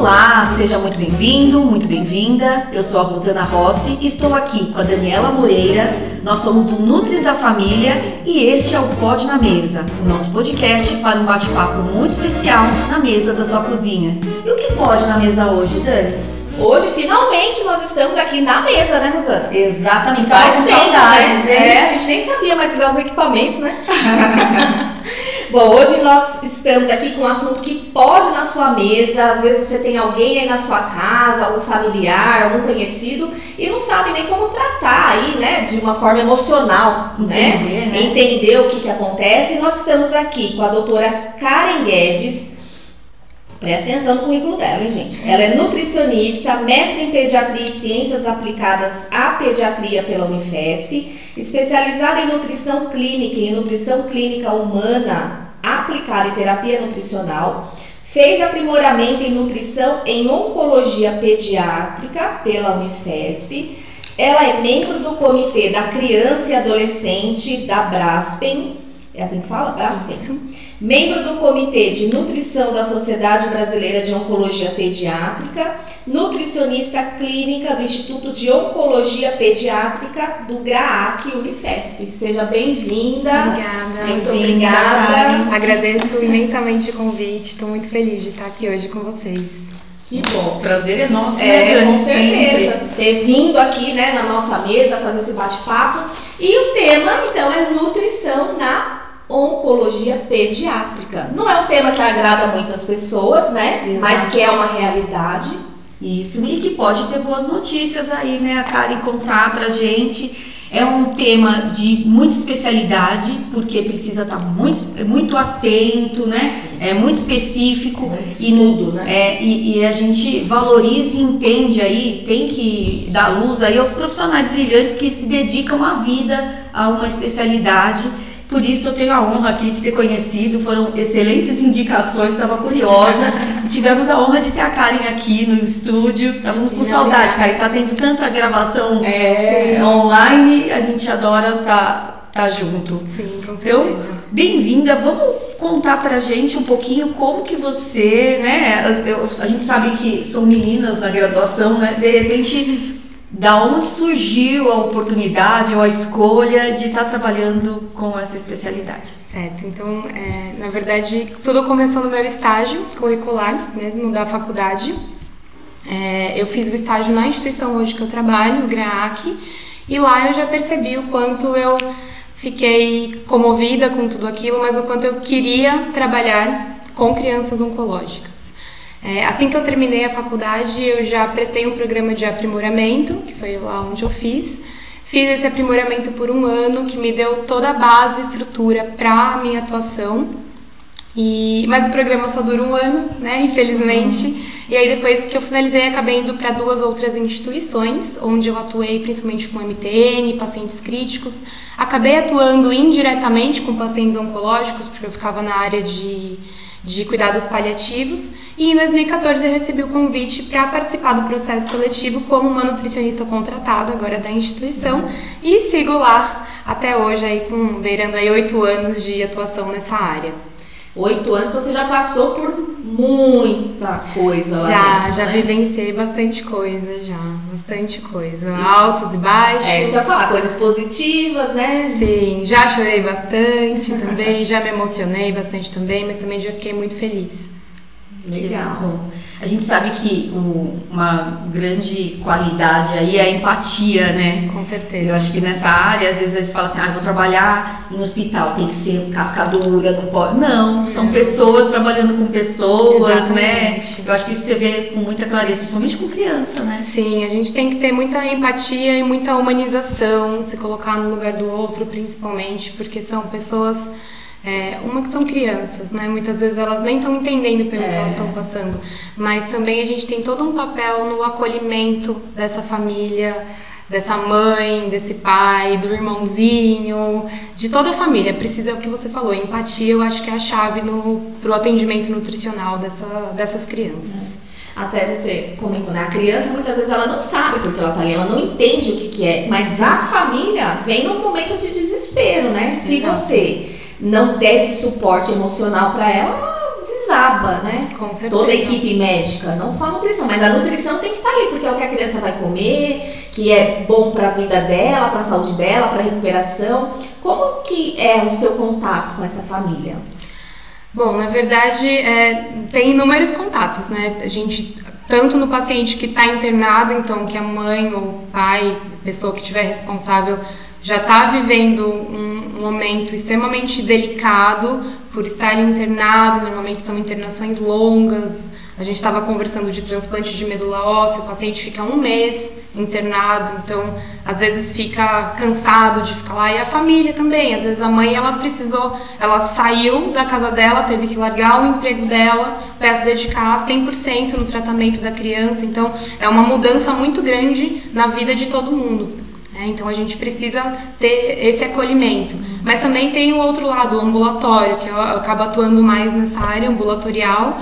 Olá, seja muito bem-vindo, muito bem-vinda. Eu sou a Rosana Rossi e estou aqui com a Daniela Moreira. Nós somos do Nutris da Família e este é o Pode na Mesa, o nosso podcast para um bate-papo muito especial na mesa da sua cozinha. E o que pode na mesa hoje, Dani? Hoje, finalmente, nós estamos aqui na mesa, né, Rosana? Exatamente, faz saudades, né? É, a gente nem sabia mais ligar os equipamentos, né? Bom, hoje nós estamos aqui com um assunto que pode na sua mesa. Às vezes você tem alguém aí na sua casa, algum familiar, algum conhecido, e não sabe nem como tratar aí, né? De uma forma emocional, né? Entender, né? né? Entender o que, que acontece. E nós estamos aqui com a doutora Karen Guedes. Presta atenção no currículo dela, hein, gente? Ela é nutricionista, mestre em pediatria e ciências aplicadas à pediatria pela Unifesp, especializada em nutrição clínica e nutrição clínica humana aplicada em terapia nutricional. Fez aprimoramento em nutrição em oncologia pediátrica pela Unifesp. Ela é membro do comitê da criança e adolescente da Braspen. É assim que fala? Braspen. Membro do Comitê de Nutrição da Sociedade Brasileira de Oncologia Pediátrica, nutricionista clínica do Instituto de Oncologia Pediátrica do GRAAC Unifesp. Seja bem-vinda. Obrigada. Muito obrigada. Agradeço imensamente o convite. Estou muito feliz de estar aqui hoje com vocês. Que bom, prazer é nosso, é, né, com certeza. Ter vindo aqui, né, na nossa mesa fazer esse bate-papo. E o tema, então, é nutrição na oncologia pediátrica. Não é um tema que agrada muitas pessoas, né? Exato. Mas que é uma realidade. Isso, e que pode ter boas notícias aí, né? A Karen contar pra gente. É um tema de muita especialidade, porque precisa estar muito, muito atento, né? É muito específico. É estudo, e, né? É, e, e, a gente valoriza e entende aí, tem que dar luz aí aos profissionais brilhantes que se dedicam a vida a uma especialidade por isso eu tenho a honra aqui de ter conhecido, foram excelentes indicações, estava curiosa. Tivemos a honra de ter a Karen aqui no estúdio. Estávamos com saudade, Karen. Está tendo tanta gravação é, online, a gente adora estar tá, tá junto. Sim, com então, certeza. Então, bem-vinda. Vamos contar pra gente um pouquinho como que você, né? A gente sabe que são meninas na graduação, né? De repente da onde surgiu a oportunidade ou a escolha de estar trabalhando com essa especialidade? Certo, então, é, na verdade, tudo começou no meu estágio curricular, mesmo da faculdade. É, eu fiz o estágio na instituição hoje que eu trabalho, o GRAAC, e lá eu já percebi o quanto eu fiquei comovida com tudo aquilo, mas o quanto eu queria trabalhar com crianças oncológicas. É, assim que eu terminei a faculdade, eu já prestei um programa de aprimoramento, que foi lá onde eu fiz. Fiz esse aprimoramento por um ano, que me deu toda a base e estrutura para a minha atuação. E, mas o programa só dura um ano, né? Infelizmente. Uhum. E aí depois que eu finalizei, acabei indo para duas outras instituições, onde eu atuei principalmente com MTN, pacientes críticos. Acabei atuando indiretamente com pacientes oncológicos, porque eu ficava na área de de cuidados paliativos e em 2014 eu recebi o convite para participar do processo seletivo como uma nutricionista contratada agora da instituição e sigo lá até hoje aí com beirando aí oito anos de atuação nessa área. Oito anos, então você já passou por muita coisa lá Já, dentro, já né? vivenciei bastante coisa, já. Bastante coisa. Isso. Altos e baixos. É, isso que eu falar, coisas positivas, né? Sim, já chorei bastante também, já me emocionei bastante também, mas também já fiquei muito feliz. Legal. A gente sabe que o, uma grande qualidade aí é a empatia, né? Com certeza. Eu acho que nessa área, às vezes a gente fala assim, ah, vou trabalhar em hospital, tem que ser cascadura, não pode. Não, são é. pessoas trabalhando com pessoas, né? Exatamente. né? Eu acho que isso você vê com muita clareza, principalmente com criança, né? Sim, a gente tem que ter muita empatia e muita humanização, se colocar no lugar do outro, principalmente, porque são pessoas é, uma que são crianças, né? Muitas vezes elas nem estão entendendo pelo é. que elas estão passando, mas também a gente tem todo um papel no acolhimento dessa família, dessa mãe, desse pai, do irmãozinho, de toda a família. Precisa é o que você falou, empatia. Eu acho que é a chave para o atendimento nutricional dessa, dessas crianças. É. Até você comentou, né? A criança muitas vezes ela não sabe porque ela tá ali, ela não entende o que, que é, mas a família vem num momento de desespero, né? Se Exato. você não der esse suporte emocional para ela, desaba, né? Com certeza. Toda a equipe médica, não só a nutrição, mas a nutrição tem que estar ali, porque é o que a criança vai comer, que é bom para a vida dela, para a saúde dela, para a recuperação. Como que é o seu contato com essa família? Bom, na verdade, é, tem inúmeros contatos, né? A gente, tanto no paciente que está internado, então que a mãe ou pai, a pessoa que estiver responsável, já está vivendo um momento extremamente delicado por estar internado, normalmente são internações longas. A gente estava conversando de transplante de medula óssea, o paciente fica um mês internado, então às vezes fica cansado de ficar lá. E a família também, às vezes a mãe ela precisou, ela saiu da casa dela, teve que largar o emprego dela para se dedicar 100% no tratamento da criança. Então é uma mudança muito grande na vida de todo mundo. Né? Então a gente precisa ter esse acolhimento. Mas também tem o outro lado, o ambulatório, que eu acabo atuando mais nessa área ambulatorial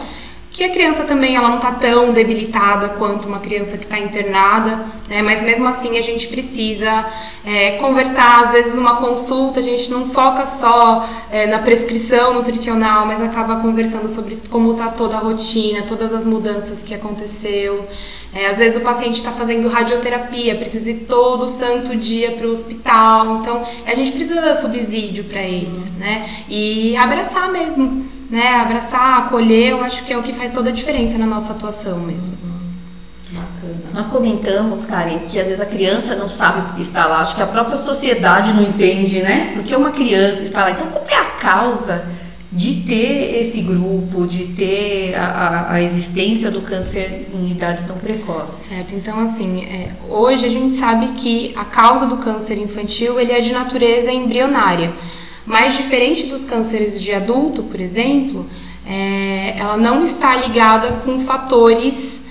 que a criança também ela não está tão debilitada quanto uma criança que está internada, né? mas mesmo assim a gente precisa é, conversar, às vezes numa consulta a gente não foca só é, na prescrição nutricional, mas acaba conversando sobre como está toda a rotina, todas as mudanças que aconteceu. É, às vezes o paciente está fazendo radioterapia, precisa ir todo santo dia para o hospital, então a gente precisa dar subsídio para eles, né? E abraçar mesmo né, abraçar, acolher, eu acho que é o que faz toda a diferença na nossa atuação mesmo. Bacana. Nós comentamos, Karen, que às vezes a criança não sabe porque está lá, acho que a própria sociedade não entende, né? Porque uma criança está lá. Então, qual é a causa de ter esse grupo, de ter a, a, existência do câncer em idades tão precoces? Certo, então assim, é, hoje a gente sabe que a causa do câncer infantil ele é de natureza embrionária. Mas diferente dos cânceres de adulto, por exemplo, é, ela não está ligada com fatores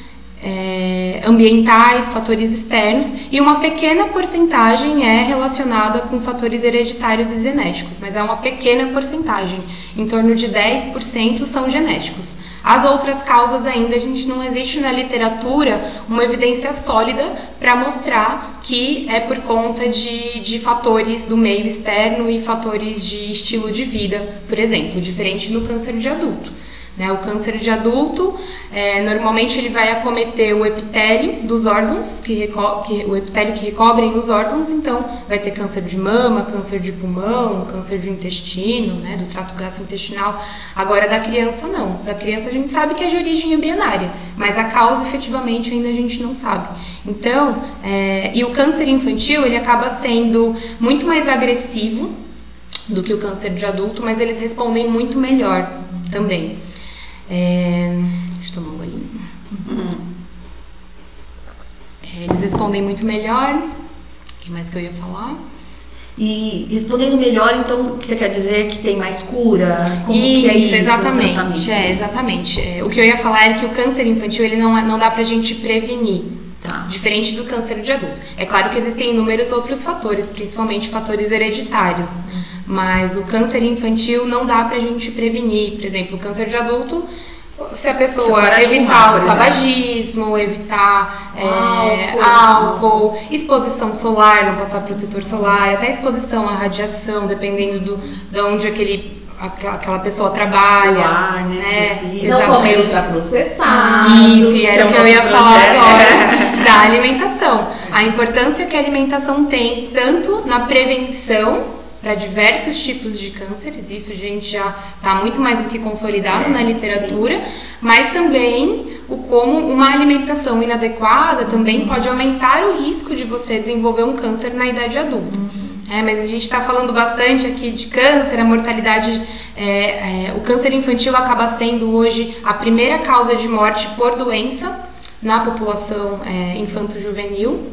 é, ambientais, fatores externos, e uma pequena porcentagem é relacionada com fatores hereditários e genéticos, mas é uma pequena porcentagem, em torno de 10% são genéticos. As outras causas ainda a gente não existe na literatura uma evidência sólida para mostrar que é por conta de, de fatores do meio externo e fatores de estilo de vida, por exemplo, diferente do câncer de adulto. Né? O câncer de adulto, é, normalmente ele vai acometer o epitélio dos órgãos, que, que, o epitélio que recobrem os órgãos, então vai ter câncer de mama, câncer de pulmão, câncer de intestino, né, do trato gastrointestinal. Agora da criança não. Da criança a gente sabe que é de origem embrionária, mas a causa efetivamente ainda a gente não sabe. Então, é, e o câncer infantil ele acaba sendo muito mais agressivo do que o câncer de adulto, mas eles respondem muito melhor também. É, deixa eu tomar um golinho. É, eles respondem muito melhor. O que mais que eu ia falar? E respondendo melhor, então, você quer dizer que tem mais cura? Como isso, que é isso exatamente. É, exatamente. É, o que eu ia falar é que o câncer infantil ele não, é, não dá pra gente prevenir. Tá. Diferente do câncer de adulto. É claro que existem inúmeros outros fatores, principalmente fatores hereditários. Uhum. Mas o câncer infantil não dá pra gente prevenir. Por exemplo, o câncer de adulto, se a pessoa se evitar fumar, o tabagismo, evitar é, álcool, álcool, exposição solar, não passar protetor solar, até exposição à radiação, dependendo do, de onde aquele aquela pessoa trabalha, ar, né? né? Não comer ultraprocessado. Isso, era o que eu ia falar agora, da alimentação. A importância que a alimentação tem, tanto na prevenção para diversos tipos de cânceres, isso a gente já está muito mais do que consolidado é, na literatura, sim. mas também o como uma alimentação inadequada também pode aumentar o risco de você desenvolver um câncer na idade adulta. Uhum. É, mas a gente está falando bastante aqui de câncer, a mortalidade, é, é, o câncer infantil acaba sendo hoje a primeira causa de morte por doença na população é, infanto-juvenil.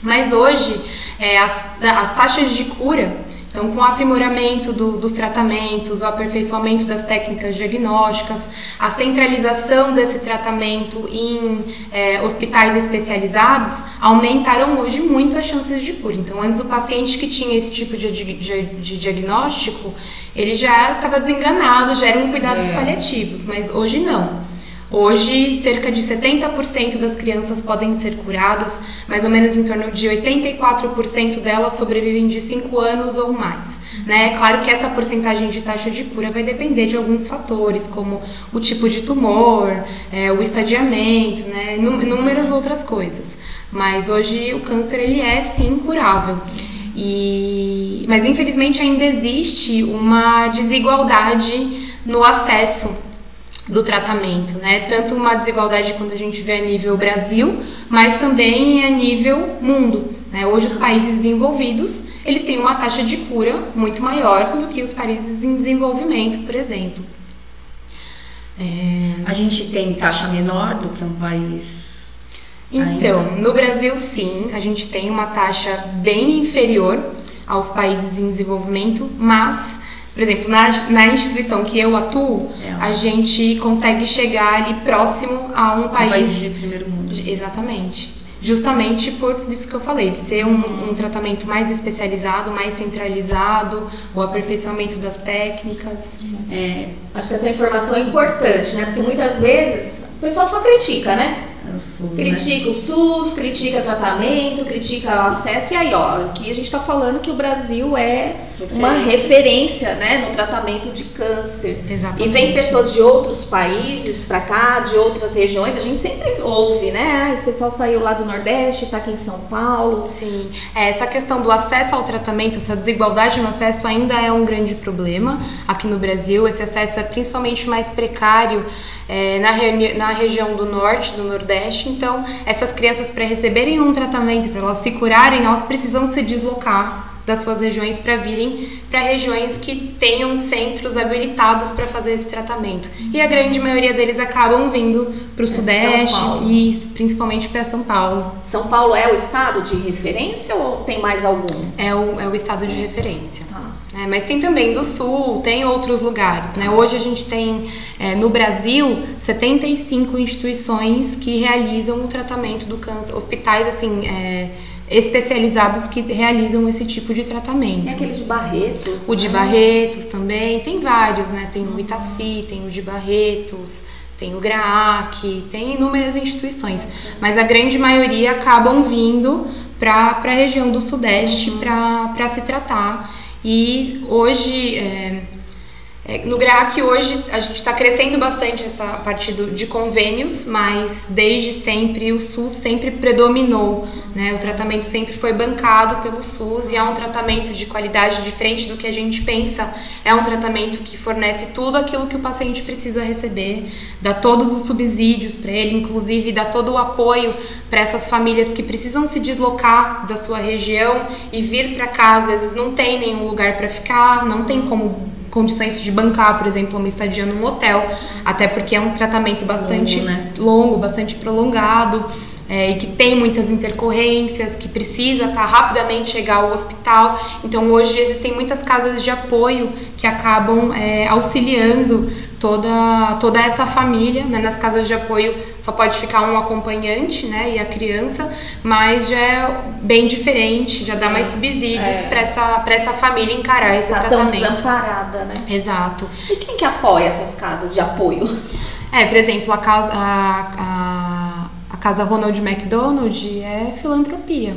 Mas hoje é, as, as taxas de cura então, com o aprimoramento do, dos tratamentos, o aperfeiçoamento das técnicas diagnósticas, a centralização desse tratamento em é, hospitais especializados, aumentaram hoje muito as chances de cura. Então, antes o paciente que tinha esse tipo de, de, de diagnóstico, ele já estava desenganado, já eram cuidados é. paliativos, mas hoje não. Hoje, cerca de 70% das crianças podem ser curadas, mais ou menos em torno de 84% delas sobrevivem de 5 anos ou mais. Né? Claro que essa porcentagem de taxa de cura vai depender de alguns fatores, como o tipo de tumor, é, o estadiamento, né? inúmeras outras coisas. Mas hoje o câncer ele é sim curável. E... Mas infelizmente ainda existe uma desigualdade no acesso do tratamento, né? Tanto uma desigualdade quando a gente vê a nível Brasil, mas também a nível mundo. Né? Hoje os países desenvolvidos eles têm uma taxa de cura muito maior do que os países em desenvolvimento, por exemplo. É... A gente tem taxa menor do que um país. Então, ainda? no Brasil sim, a gente tem uma taxa bem inferior aos países em desenvolvimento, mas por exemplo, na, na instituição que eu atuo, é. a gente consegue chegar ali próximo a um país. Um país de primeiro mundo. Exatamente. Justamente por isso que eu falei, ser um, um tratamento mais especializado, mais centralizado, o aperfeiçoamento das técnicas. É, acho que essa informação é importante, né? Porque muitas vezes o pessoal só critica, né? SUS, critica né? o SUS, critica tratamento, critica o acesso. E aí, ó, aqui a gente está falando que o Brasil é referência. uma referência né, no tratamento de câncer. Exatamente. E vem pessoas de outros países para cá, de outras regiões. A gente sempre ouve, né? O pessoal saiu lá do Nordeste, está aqui em São Paulo. Sim. É, essa questão do acesso ao tratamento, essa desigualdade no acesso ainda é um grande problema aqui no Brasil. Esse acesso é principalmente mais precário é, na, na região do Norte, do Nordeste então, essas crianças, para receberem um tratamento, para elas se curarem, elas precisam se deslocar das suas regiões para virem para regiões que tenham centros habilitados para fazer esse tratamento. E a grande maioria deles acabam vindo para o é Sudeste e principalmente para São Paulo. São Paulo é o estado de referência ou tem mais algum? É o, é o estado de referência. Tá. É, mas tem também do sul, tem outros lugares. Né? Hoje a gente tem é, no Brasil 75 instituições que realizam o tratamento do câncer, hospitais assim é, especializados que realizam esse tipo de tratamento. Tem aquele de Barretos. O de né? Barretos também, tem vários, né? Tem o Itaci, tem o de Barretos, tem o GRAAC, tem inúmeras instituições, mas a grande maioria acabam vindo para a região do Sudeste uhum. para se tratar. E hoje, é, no GRAAC hoje a gente está crescendo bastante essa parte do, de convênios, mas desde sempre o SUS sempre predominou, né? O tratamento sempre foi bancado pelo SUS e é um tratamento de qualidade diferente do que a gente pensa. É um tratamento que fornece tudo aquilo que o paciente precisa receber, dá todos os subsídios para ele, inclusive dá todo o apoio para essas famílias que precisam se deslocar da sua região e vir para cá, às vezes não tem nenhum lugar para ficar, não tem como condições de bancar, por exemplo, uma estadia num hotel, até porque é um tratamento bastante longo, né? longo bastante prolongado. É, e que tem muitas intercorrências, que precisa tá, rapidamente chegar ao hospital. Então, hoje existem muitas casas de apoio que acabam é, auxiliando toda, toda essa família. Né? Nas casas de apoio só pode ficar um acompanhante né? e a criança, mas já é bem diferente, já dá mais subsídios é. para essa, essa família encarar esse tá tratamento. Tão desamparada, né? Exato. E quem que apoia essas casas de apoio? É, por exemplo, a casa, a, a, a casa Ronald McDonald é filantropia.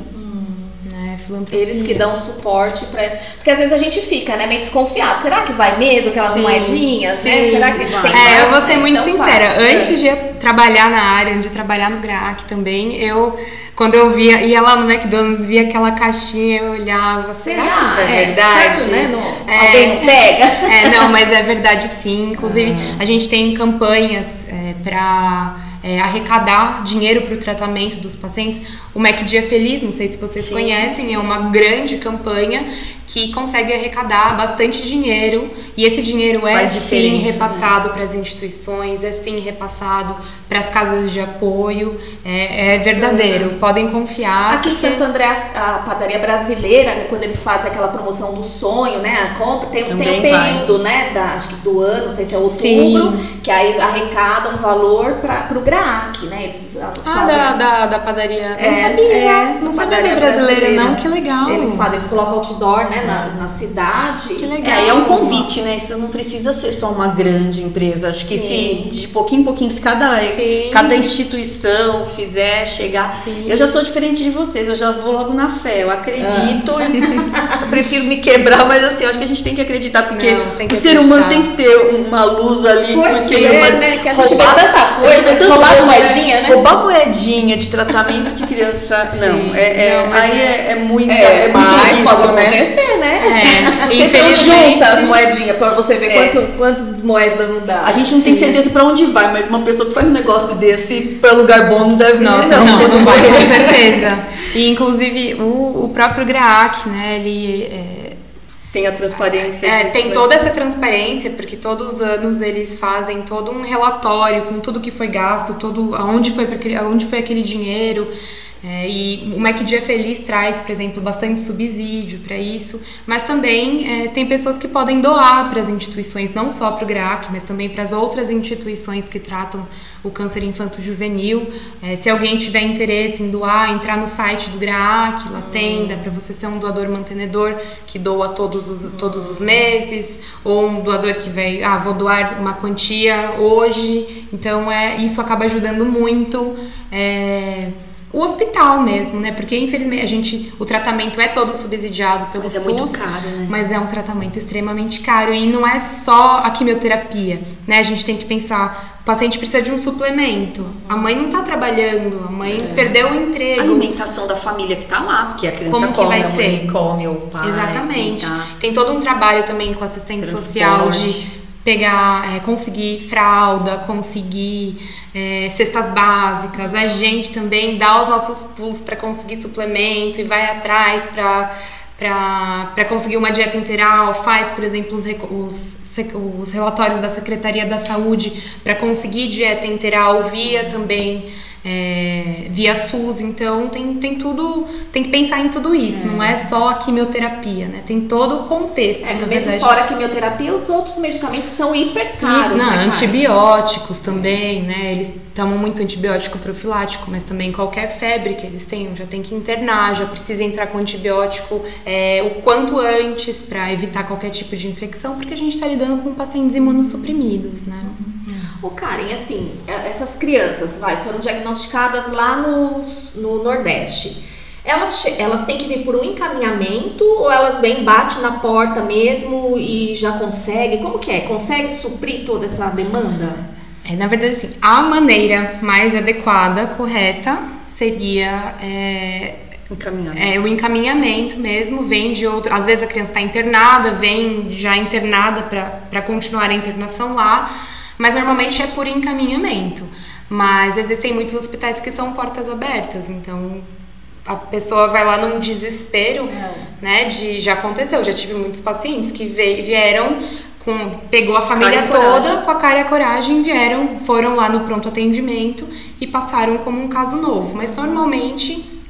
É, filantropia. Eles que dão suporte para. Porque às vezes a gente fica, né, meio desconfiado. Será que vai mesmo aquelas sim, moedinhas, né? sim. né? Será que vai? tem É, eu vou ser muito então sincera. Vai. Antes de trabalhar na área, antes de trabalhar no GRAC também, eu quando eu via, ia lá no McDonald's, via aquela caixinha, eu olhava, será, que isso é, é verdade? Certo, né? É, alguém não pega? É, não, mas é verdade sim. Inclusive, uhum. a gente tem campanhas é, para é, arrecadar dinheiro para o tratamento dos pacientes. O Mac Dia Feliz, não sei se vocês sim, conhecem, sim. é uma grande campanha que consegue arrecadar bastante dinheiro e esse dinheiro é sim né? repassado né? para as instituições, é sim repassado para as casas de apoio, é, é verdadeiro, podem confiar. Aqui porque... em Santo André, a padaria brasileira, né, quando eles fazem aquela promoção do sonho, né, a compra, tem, tem um período, vai. né, da, acho que do ano, não sei se é outubro, sim. que aí arrecada um valor para o Graac, né? Eles ah, fazem... da, da, da padaria. É, não sabia. É, não sabia da brasileira, brasileira, não. Que legal. Eles fazem, eles colocam outdoor, né, na, na cidade. Que legal. É, é um convite, né? Isso não precisa ser só uma grande empresa. Acho que Sim. se de pouquinho em pouquinho, se cada, cada instituição fizer chegar. Sim. Eu já sou diferente de vocês, eu já vou logo na fé. Eu acredito, ah. eu prefiro me quebrar, mas assim, eu acho que a gente tem que acreditar, porque não, que o ser humano tem que ter uma luz ali, Por porque ser, uma, né? Que a gente roubar, vê tanta coisa, roubar moedinha, né? Roubar moedinha de tratamento de criança, não. É, é, não, aí é, é, muito, é, é muito risco, pode né? acontecer, né? É. Infelizmente. junta as moedinhas pra você ver é. quanto, quanto moeda não dá. A gente não Sim. tem certeza pra onde vai, mas uma pessoa que faz um negócio desse pra lugar bom não deve Nossa, não, não, não vai, com certeza. E inclusive o, o próprio GRAAC, né, ele é, tem a transparência. É, tem toda essa transparência, porque todos os anos eles fazem todo um relatório com tudo que foi gasto, todo aonde foi, aonde foi aquele dinheiro. É, e o Mac Dia Feliz traz, por exemplo, bastante subsídio para isso, mas também é, tem pessoas que podem doar para as instituições, não só para o GRAAC, mas também para as outras instituições que tratam o câncer infanto-juvenil. É, se alguém tiver interesse em doar, entrar no site do GRAAC, lá tem, dá para você ser um doador mantenedor que doa todos os, todos os meses, ou um doador que vai, ah, vou doar uma quantia hoje. Então, é, isso acaba ajudando muito. É, o hospital mesmo, né? Porque infelizmente a gente, o tratamento é todo subsidiado pelo mas SUS, é muito caro, né? mas é um tratamento extremamente caro e não é só a quimioterapia, né? A gente tem que pensar, o paciente precisa de um suplemento, a mãe não está trabalhando, a mãe é. perdeu o emprego, a alimentação da família que está lá, porque a criança como come, que vai ser? come o pai, exatamente. Tá. Tem todo um trabalho também com assistente social de pegar, é, conseguir fralda, conseguir é, cestas básicas, a gente também dá os nossos pulos para conseguir suplemento e vai atrás para para conseguir uma dieta integral, faz, por exemplo, os, os, os relatórios da Secretaria da Saúde para conseguir dieta integral via também é, via SUS, então tem, tem tudo, tem que pensar em tudo isso, é. não é só a quimioterapia, né? Tem todo o contexto. É, mesmo verdade. fora a quimioterapia, os outros medicamentos são hiper caros. Não, né, antibióticos também, né? Eles tomam muito antibiótico profilático, mas também qualquer febre que eles tenham já tem que internar, já precisa entrar com antibiótico é, o quanto antes para evitar qualquer tipo de infecção, porque a gente está lidando com pacientes imunossuprimidos, né? O Karen, assim, é, essas crianças, vai, foram diagnosticadas lá no, no Nordeste. Elas, elas têm que vir por um encaminhamento ou elas vêm, bate na porta mesmo e já consegue? Como que é? Consegue suprir toda essa demanda? É, na verdade, assim, a maneira mais adequada, correta, seria é, é, o encaminhamento mesmo, vem de outro. Às vezes a criança está internada, vem já internada para continuar a internação lá mas normalmente é por encaminhamento. Mas existem muitos hospitais que são portas abertas, então a pessoa vai lá num desespero, é. né? De já aconteceu, já tive muitos pacientes que vieram com pegou a família toda com a cara e a coragem, vieram, foram lá no pronto atendimento e passaram como um caso novo. Mas normalmente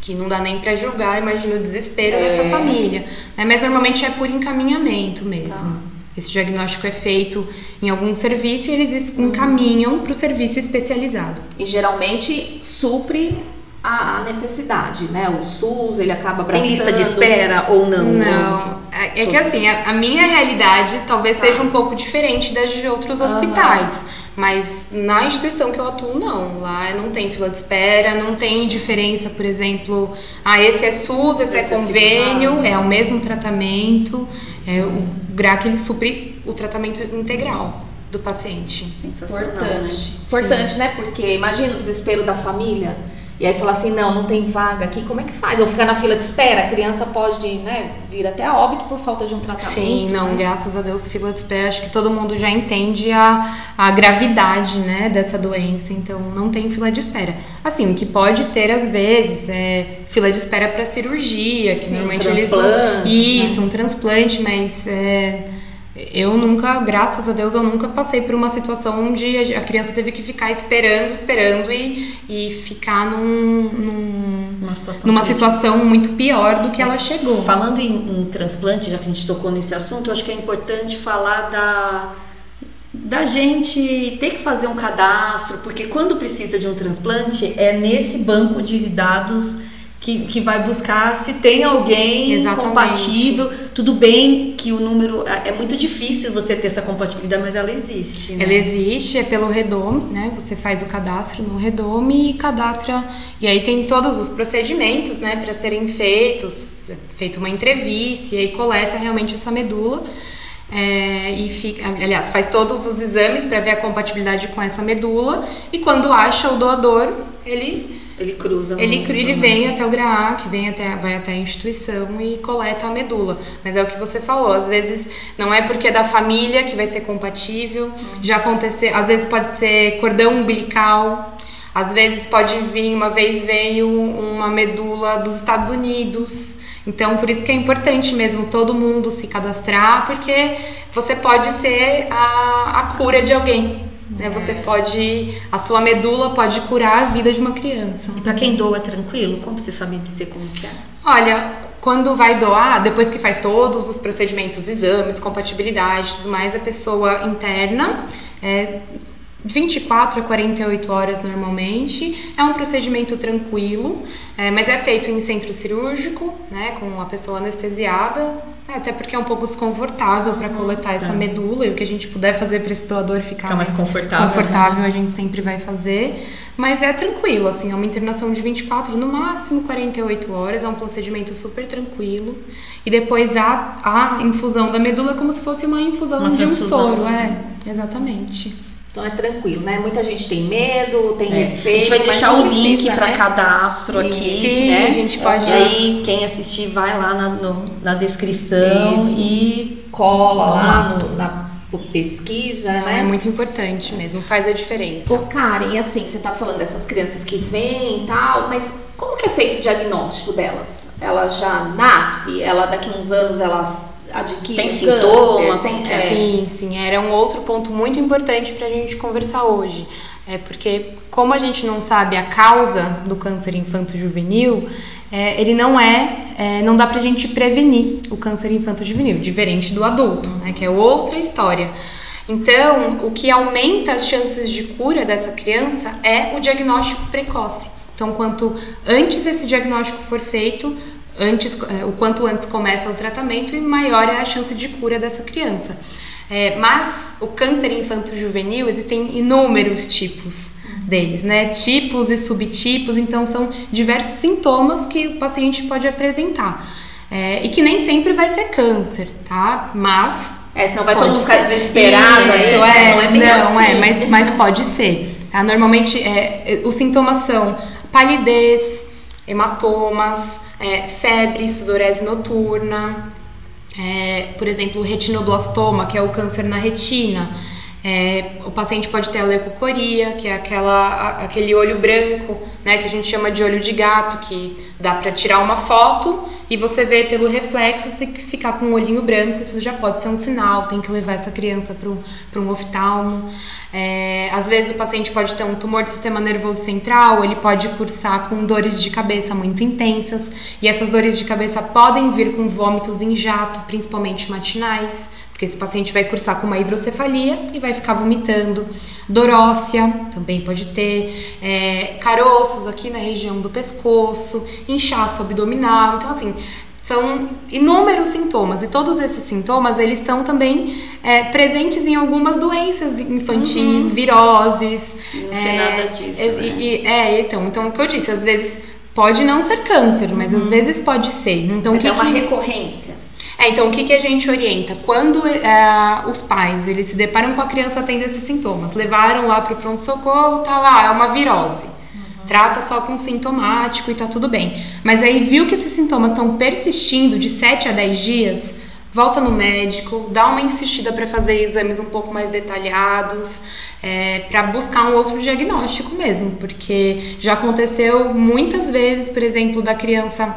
que não dá nem para julgar, imagina o desespero é. dessa família. Né? Mas normalmente é por encaminhamento mesmo. Tá. Esse diagnóstico é feito em algum serviço e eles encaminham para o serviço especializado. E geralmente supre a necessidade, né? O SUS, ele acaba abraçando... Tem lista de espera ou não? Não. É, é que assim, a, a, minha realidade talvez tá. seja um pouco diferente das de outros hospitais. Uhum. Mas na instituição que eu atuo, não. Lá não tem fila de espera, não tem diferença, por exemplo, ah, esse é SUS, esse, é esse é convênio, é, é o mesmo tratamento. É, o GRAC ele supre o tratamento integral do paciente. Importante. Importante, né? Porque imagina o desespero da família e aí falar assim, não, não tem vaga aqui, como é que faz? Ou ficar na fila de espera, a criança pode né, vir até a óbito por falta de um tratamento. Sim, não, né? graças a Deus, fila de espera, acho que todo mundo já entende a, a gravidade né, dessa doença, então não tem fila de espera. Assim, o que pode ter às vezes é fila de espera para cirurgia, que Sim, normalmente eles. Isso, né? um transplante, mas. É, eu nunca, graças a Deus, eu nunca passei por uma situação onde a criança teve que ficar esperando, esperando e, e ficar num, num uma situação numa situação muito pior do que ela chegou. Falando em, em transplante, já que a gente tocou nesse assunto, eu acho que é importante falar da da gente ter que fazer um cadastro, porque quando precisa de um transplante é nesse banco de dados que, que vai buscar se tem alguém Exatamente. compatível. Tudo bem que o número. É, é muito difícil você ter essa compatibilidade, mas ela existe. Né? Ela existe, é pelo Redome, né? Você faz o cadastro no Redome e cadastra. E aí tem todos os procedimentos, né, para serem feitos. Feita uma entrevista e aí coleta realmente essa medula. É, e fica, aliás, faz todos os exames para ver a compatibilidade com essa medula e quando acha o doador, ele ele cruza. Ele, ele vem até o GRAAC, vem até, vai até a instituição e coleta a medula. Mas é o que você falou, às vezes não é porque é da família que vai ser compatível. Uhum. Já aconteceu, às vezes pode ser cordão umbilical, às vezes pode vir, uma vez veio uma medula dos Estados Unidos. Então, por isso que é importante mesmo todo mundo se cadastrar, porque você pode ser a, a cura de alguém. Né? Você pode, a sua medula pode curar a vida de uma criança. E para quem doa tranquilo? Como você sabe dizer como que é? Olha, quando vai doar, depois que faz todos os procedimentos, exames, compatibilidade, tudo mais, a pessoa interna é, 24 a 48 horas normalmente. É um procedimento tranquilo, é, mas é feito em centro cirúrgico, né, com a pessoa anestesiada, né, até porque é um pouco desconfortável para coletar essa é. medula e o que a gente puder fazer para esse doador ficar Fica mais, mais confortável, confortável né? a gente sempre vai fazer. Mas é tranquilo, assim, é uma internação de 24, no máximo 48 horas, é um procedimento super tranquilo. E depois a, a infusão da medula é como se fosse uma infusão uma de um soro, é, exatamente. Então é tranquilo, né? Muita gente tem medo, tem é. receio. A gente vai deixar o link para né? cadastro aqui, Sim, né? A gente pode. E aí, quem assistir, vai lá na, no, na descrição Isso. e cola lá no, na pesquisa, né? É muito importante mesmo, faz a diferença. Ô, Karen, assim, você tá falando dessas crianças que vêm e tal, mas como que é feito o diagnóstico delas? Ela já nasce? Ela daqui a uns anos ela adquire tem sintoma, tem, é. Sim, sim, era um outro ponto muito importante para a gente conversar hoje. É porque, como a gente não sabe a causa do câncer infanto-juvenil, é, ele não é, é, não dá pra gente prevenir o câncer infanto-juvenil, diferente do adulto, né, que é outra história. Então, o que aumenta as chances de cura dessa criança é o diagnóstico precoce. Então, quanto antes esse diagnóstico for feito, antes, é, o quanto antes começa o tratamento e maior é a chance de cura dessa criança. É, mas o câncer infanto-juvenil existem inúmeros tipos deles, né? Tipos e subtipos, então são diversos sintomas que o paciente pode apresentar. É, e que nem sempre vai ser câncer, tá? Mas. É, senão vai todo mundo ficar desesperado aí. Isso, é, não é, bem não, assim. é mas, mas pode ser. Tá? Normalmente, é, os sintomas são palidez, hematomas, é, febre, sudorese noturna, é, por exemplo, retinoblastoma, que é o câncer na retina. É, o paciente pode ter a leucocoria, que é aquela, aquele olho branco, né, que a gente chama de olho de gato, que dá para tirar uma foto e você vê pelo reflexo, se ficar com um olhinho branco, isso já pode ser um sinal, tem que levar essa criança para um oftalmo. É, às vezes o paciente pode ter um tumor do sistema nervoso central, ele pode cursar com dores de cabeça muito intensas, e essas dores de cabeça podem vir com vômitos em jato, principalmente matinais, porque esse paciente vai cursar com uma hidrocefalia e vai ficar vomitando. Dorócia também pode ter, é, caroços aqui na região do pescoço, inchaço abdominal. Então, assim, são inúmeros sintomas e todos esses sintomas eles são também é, presentes em algumas doenças infantis, uhum. viroses. Não sei é, nada disso. É, né? E, é, então, então o que eu disse, às vezes pode não ser câncer, mas uhum. às vezes pode ser. Então, mas que é uma que... recorrência. É, então o que, que a gente orienta? Quando é, os pais eles se deparam com a criança tendo esses sintomas, levaram lá para o pronto-socorro, tá lá, é uma virose. Uhum. Trata só com sintomático e tá tudo bem. Mas aí viu que esses sintomas estão persistindo de 7 a 10 dias, volta no médico, dá uma insistida para fazer exames um pouco mais detalhados, é, para buscar um outro diagnóstico mesmo, porque já aconteceu muitas vezes, por exemplo, da criança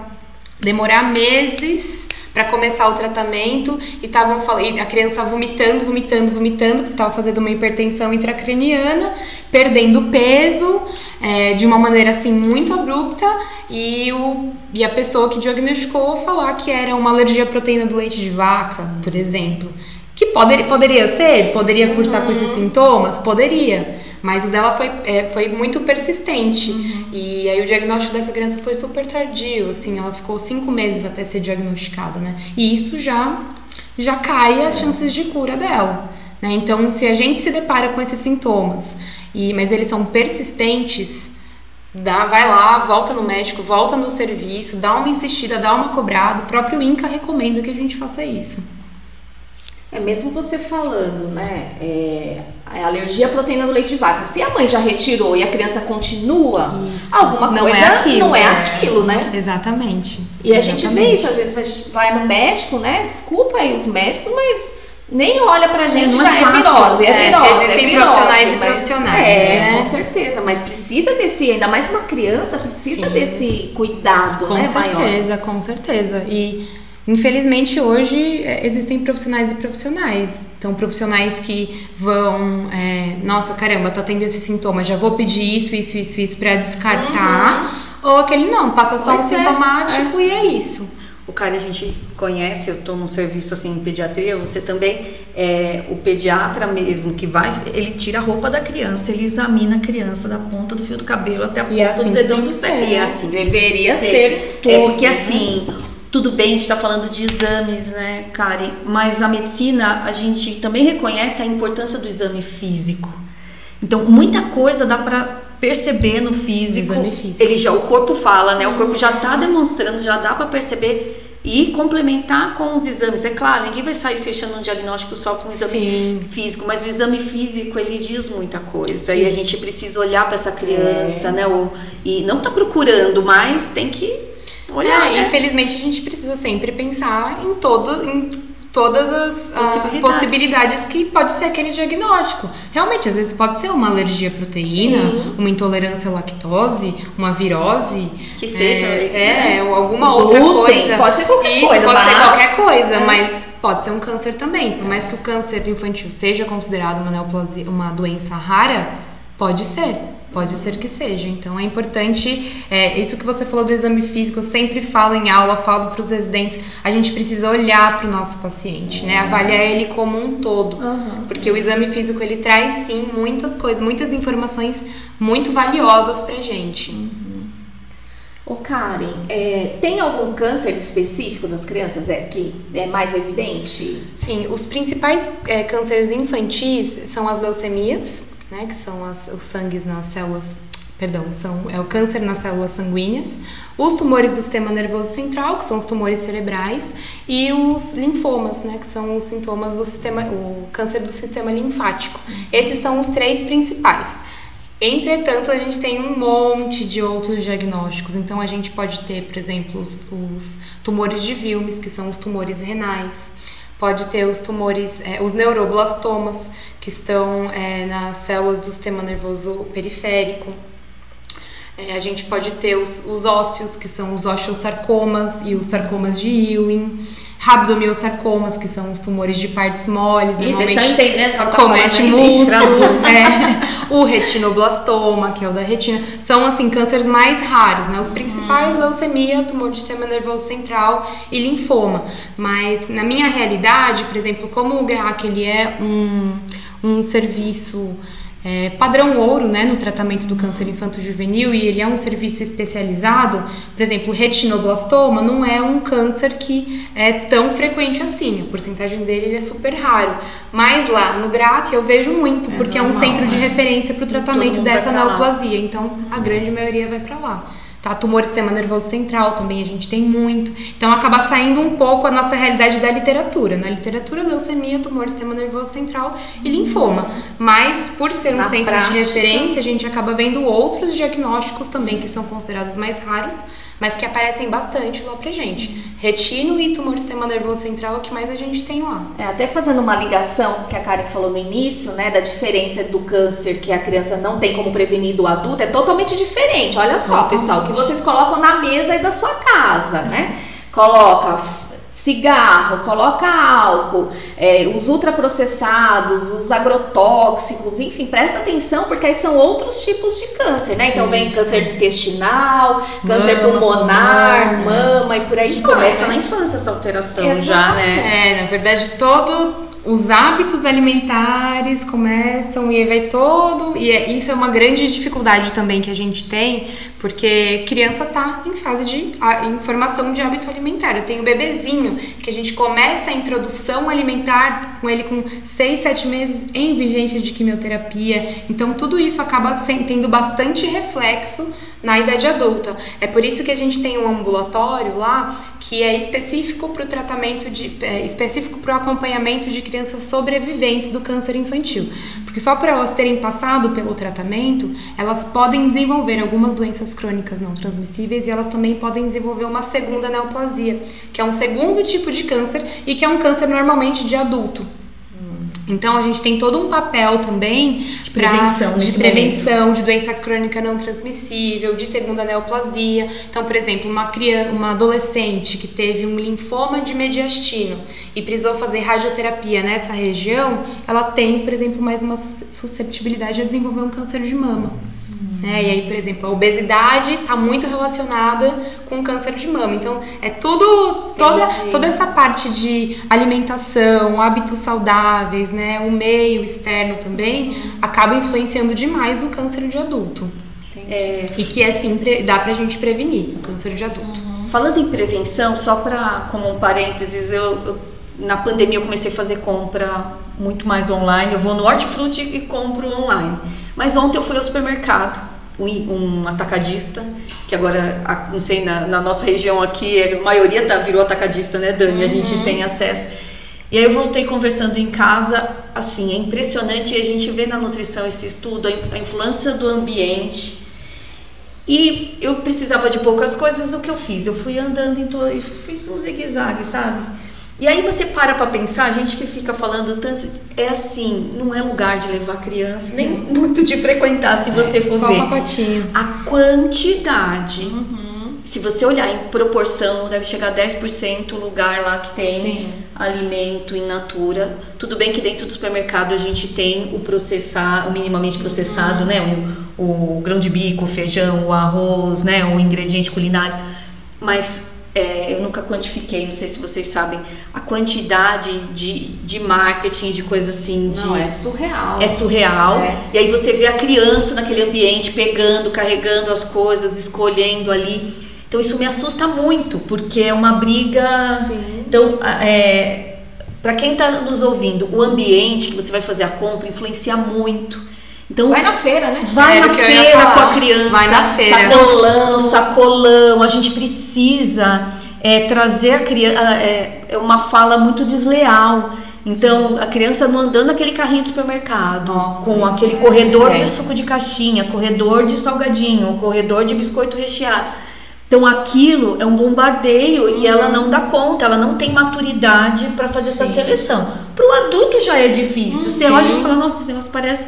demorar meses para começar o tratamento e estavam a criança vomitando, vomitando, vomitando, porque estava fazendo uma hipertensão intracraniana, perdendo peso é, de uma maneira assim muito abrupta e, o, e a pessoa que diagnosticou falar que era uma alergia à proteína do leite de vaca, por exemplo. Que poder, poderia ser, poderia cursar uhum. com esses sintomas, poderia. Mas o dela foi, é, foi muito persistente. Uhum. E aí o diagnóstico dessa criança foi super tardio, assim, ela ficou cinco meses até ser diagnosticada, né? E isso já, já cai as chances de cura dela. Né? Então, se a gente se depara com esses sintomas, e, mas eles são persistentes, Dá, vai lá, volta no médico, volta no serviço, dá uma insistida, dá uma cobrada. O próprio INCA recomenda que a gente faça isso. É mesmo você falando, né? É, a alergia à proteína do leite de vaca. Se a mãe já retirou e a criança continua, isso. alguma não coisa é aquilo, não é né? aquilo, né? Exatamente. E Exatamente. a gente vê isso, às vezes a gente vai no médico, né? Desculpa aí os médicos, mas nem olha pra gente, não já é, é virose. É, é virose. Existem é profissionais e profissionais. É, né? com certeza. Mas precisa desse, ainda mais uma criança, precisa Sim. desse cuidado, com né? Com certeza, maior. com certeza. E infelizmente hoje é, existem profissionais e profissionais. Então, profissionais que vão, é, nossa, caramba, tô tendo esse sintoma, já vou pedir isso, isso, isso, isso pra descartar. Uhum. Ou aquele não, passa só pois um sintomático e é isso o cara a gente conhece, eu estou num serviço assim em pediatria, você também é o pediatra mesmo que vai, ele tira a roupa da criança, ele examina a criança da ponta do fio do cabelo até a ponta assim do dedão do pé. E é assim deveria ser. ser é porque né? assim, tudo bem, a gente está falando de exames, né, Karen? Mas a medicina, a gente também reconhece a importância do exame físico. Então, muita coisa dá para perceber no físico, físico, Ele já, o corpo fala, né? O corpo já está demonstrando, já dá para perceber e complementar com os exames. É claro, ninguém vai sair fechando um diagnóstico só com um exame Sim. físico, mas o exame físico ele diz muita coisa Isso. e a gente precisa olhar para essa criança, é. né? Ou, e não tá procurando, mas tem que olhar. É, né? Infelizmente a gente precisa sempre pensar em todo, em todas as possibilidades. possibilidades. que pode ser aquele diagnóstico. Realmente, às vezes pode ser uma alergia à proteína, Sim. uma intolerância à lactose, uma virose. Que seja. É, é ou alguma outra coisa. Pode ser qualquer Isso, coisa. pode mas... ser qualquer coisa, é. mas pode ser um câncer também. Por mais que o câncer infantil seja considerado uma neoplasia, uma doença rara, pode ser. Pode ser que seja. Então é importante, é, isso que você falou do exame físico, eu sempre falo em aula, falo para os residentes, a gente precisa olhar para o nosso paciente, né? Avaliar ele como um todo. Uhum. Porque o exame físico ele traz sim muitas coisas, muitas informações muito valiosas pra gente. Uhum. Ô Karen, é, tem algum câncer específico das crianças é, que é mais evidente? Sim, os principais é, cânceres infantis são as leucemias, né, que são as, os sangues nas células, perdão, são, é o câncer nas células sanguíneas, os tumores do sistema nervoso central, que são os tumores cerebrais, e os linfomas, né, que são os sintomas do sistema, o câncer do sistema linfático. Esses são os três principais. Entretanto, a gente tem um monte de outros diagnósticos. Então, a gente pode ter, por exemplo, os, os tumores de Wilms, que são os tumores renais pode ter os tumores, é, os neuroblastomas, que estão é, nas células do sistema nervoso periférico. É, a gente pode ter os, os ósseos, que são os osteosarcomas e os sarcomas de Ewing rabdomiosarcomas, que são os tumores de partes moles, normalmente vocês estão entendendo tá comete músculo, é, o retinoblastoma, que é o da retina, são assim cânceres mais raros, né? Os principais hum. leucemia, tumor do sistema nervoso central e linfoma. Mas na minha realidade, por exemplo, como o GRAC ele é um, um serviço é, padrão ouro né, no tratamento do câncer infanto-juvenil e ele é um serviço especializado, por exemplo, o retinoblastoma não é um câncer que é tão frequente assim, a porcentagem dele é super raro, mas lá no GRAC eu vejo muito, é porque normal, é um centro de né? referência para o tratamento dessa neoplasia, então a grande maioria vai para lá. Tá? Tumor sistema nervoso central também a gente tem muito. Então acaba saindo um pouco a nossa realidade da literatura. Na literatura, leucemia, tumor sistema nervoso central e linfoma. Mas por ser um Na centro prática, de referência, a gente acaba vendo outros diagnósticos também que são considerados mais raros, mas que aparecem bastante lá pra gente. Retino e tumor do sistema nervoso central é o que mais a gente tem lá. É, até fazendo uma ligação que a Karen falou no início, né, da diferença do câncer que a criança não tem como prevenir do adulto, é totalmente diferente. Olha só, totalmente. pessoal, que vocês colocam na mesa da sua casa, né? Coloca cigarro, coloca álcool, é, os ultraprocessados, os agrotóxicos, enfim, presta atenção porque aí são outros tipos de câncer, né? Então Isso. vem câncer intestinal, câncer mama, pulmonar, mama, mama, e por aí que começa né? na infância essa alteração Exato. já, né? É, na verdade todo os hábitos alimentares começam e aí vai todo. E é, isso é uma grande dificuldade também que a gente tem, porque criança tá em fase de a, em formação de hábito alimentar. Eu tenho o bebezinho, que a gente começa a introdução alimentar com ele com 6, 7 meses em vigência de quimioterapia. Então tudo isso acaba tendo bastante reflexo na idade adulta. É por isso que a gente tem um ambulatório lá que é específico para o tratamento de é, específico para o acompanhamento de crianças sobreviventes do câncer infantil. Porque só por elas terem passado pelo tratamento, elas podem desenvolver algumas doenças crônicas não transmissíveis e elas também podem desenvolver uma segunda neoplasia, que é um segundo tipo de câncer e que é um câncer normalmente de adulto. Então a gente tem todo um papel também de prevenção, de prevenção de doença crônica não transmissível, de segunda neoplasia. Então, por exemplo, uma criança, uma adolescente que teve um linfoma de mediastino e precisou fazer radioterapia nessa região, ela tem, por exemplo, mais uma susceptibilidade a desenvolver um câncer de mama. Né? E aí, por exemplo, a obesidade está muito relacionada com câncer de mama. Então, é tudo, toda, toda essa parte de alimentação, hábitos saudáveis, né? o meio externo também, acaba influenciando demais no câncer de adulto. É... E que é sim, dá pra gente prevenir o câncer de adulto. Uhum. Falando em prevenção, só para como um parênteses, eu, eu, na pandemia eu comecei a fazer compra muito mais online. Eu vou no Hortifruti e compro online. Mas ontem eu fui ao supermercado um, atacadista, que agora, não sei, na, na, nossa região aqui, a maioria tá, virou atacadista, né, Dani? Uhum. A gente uhum. tem acesso. E aí eu voltei conversando em casa, assim, é impressionante, e a gente vê na nutrição esse estudo, a influência do ambiente. E eu precisava de poucas coisas, o que eu fiz? Eu fui andando em e fiz um zigue-zague, sabe? E aí você para para pensar, a gente que fica falando tanto, é assim, não é lugar de levar criança, nem muito de frequentar, se você for Só ver. Um pacotinho. A quantidade. Uhum. Se você olhar em proporção, deve chegar a 10% o lugar lá que tem Sim. alimento in natura. Tudo bem que dentro do supermercado a gente tem o processar, o minimamente processado, uhum. né? O, o grão de bico, o feijão, o arroz, né? O ingrediente culinário. Mas é, eu nunca quantifiquei, não sei se vocês sabem, a quantidade de, de marketing, de coisa assim. De, não, é surreal. É surreal. É. E aí você vê a criança naquele ambiente pegando, carregando as coisas, escolhendo ali. Então isso me assusta muito, porque é uma briga. Sim. Então, é, para quem está nos ouvindo, o ambiente que você vai fazer a compra influencia muito. Então, vai na feira, né? Vai na feira com a criança. Vai na feira. Sacolão, sacolão. A gente precisa é, trazer a criança. É, é uma fala muito desleal. Então, Sim. a criança não andando naquele carrinho de supermercado, Nossa, com aquele corredor é. de suco de caixinha, corredor de salgadinho, corredor de biscoito recheado. Então, aquilo é um bombardeio uhum. e ela não dá conta, ela não tem maturidade para fazer Sim. essa seleção. Para o adulto já é difícil. Uhum. Você olha e fala, nossa, esse negócio parece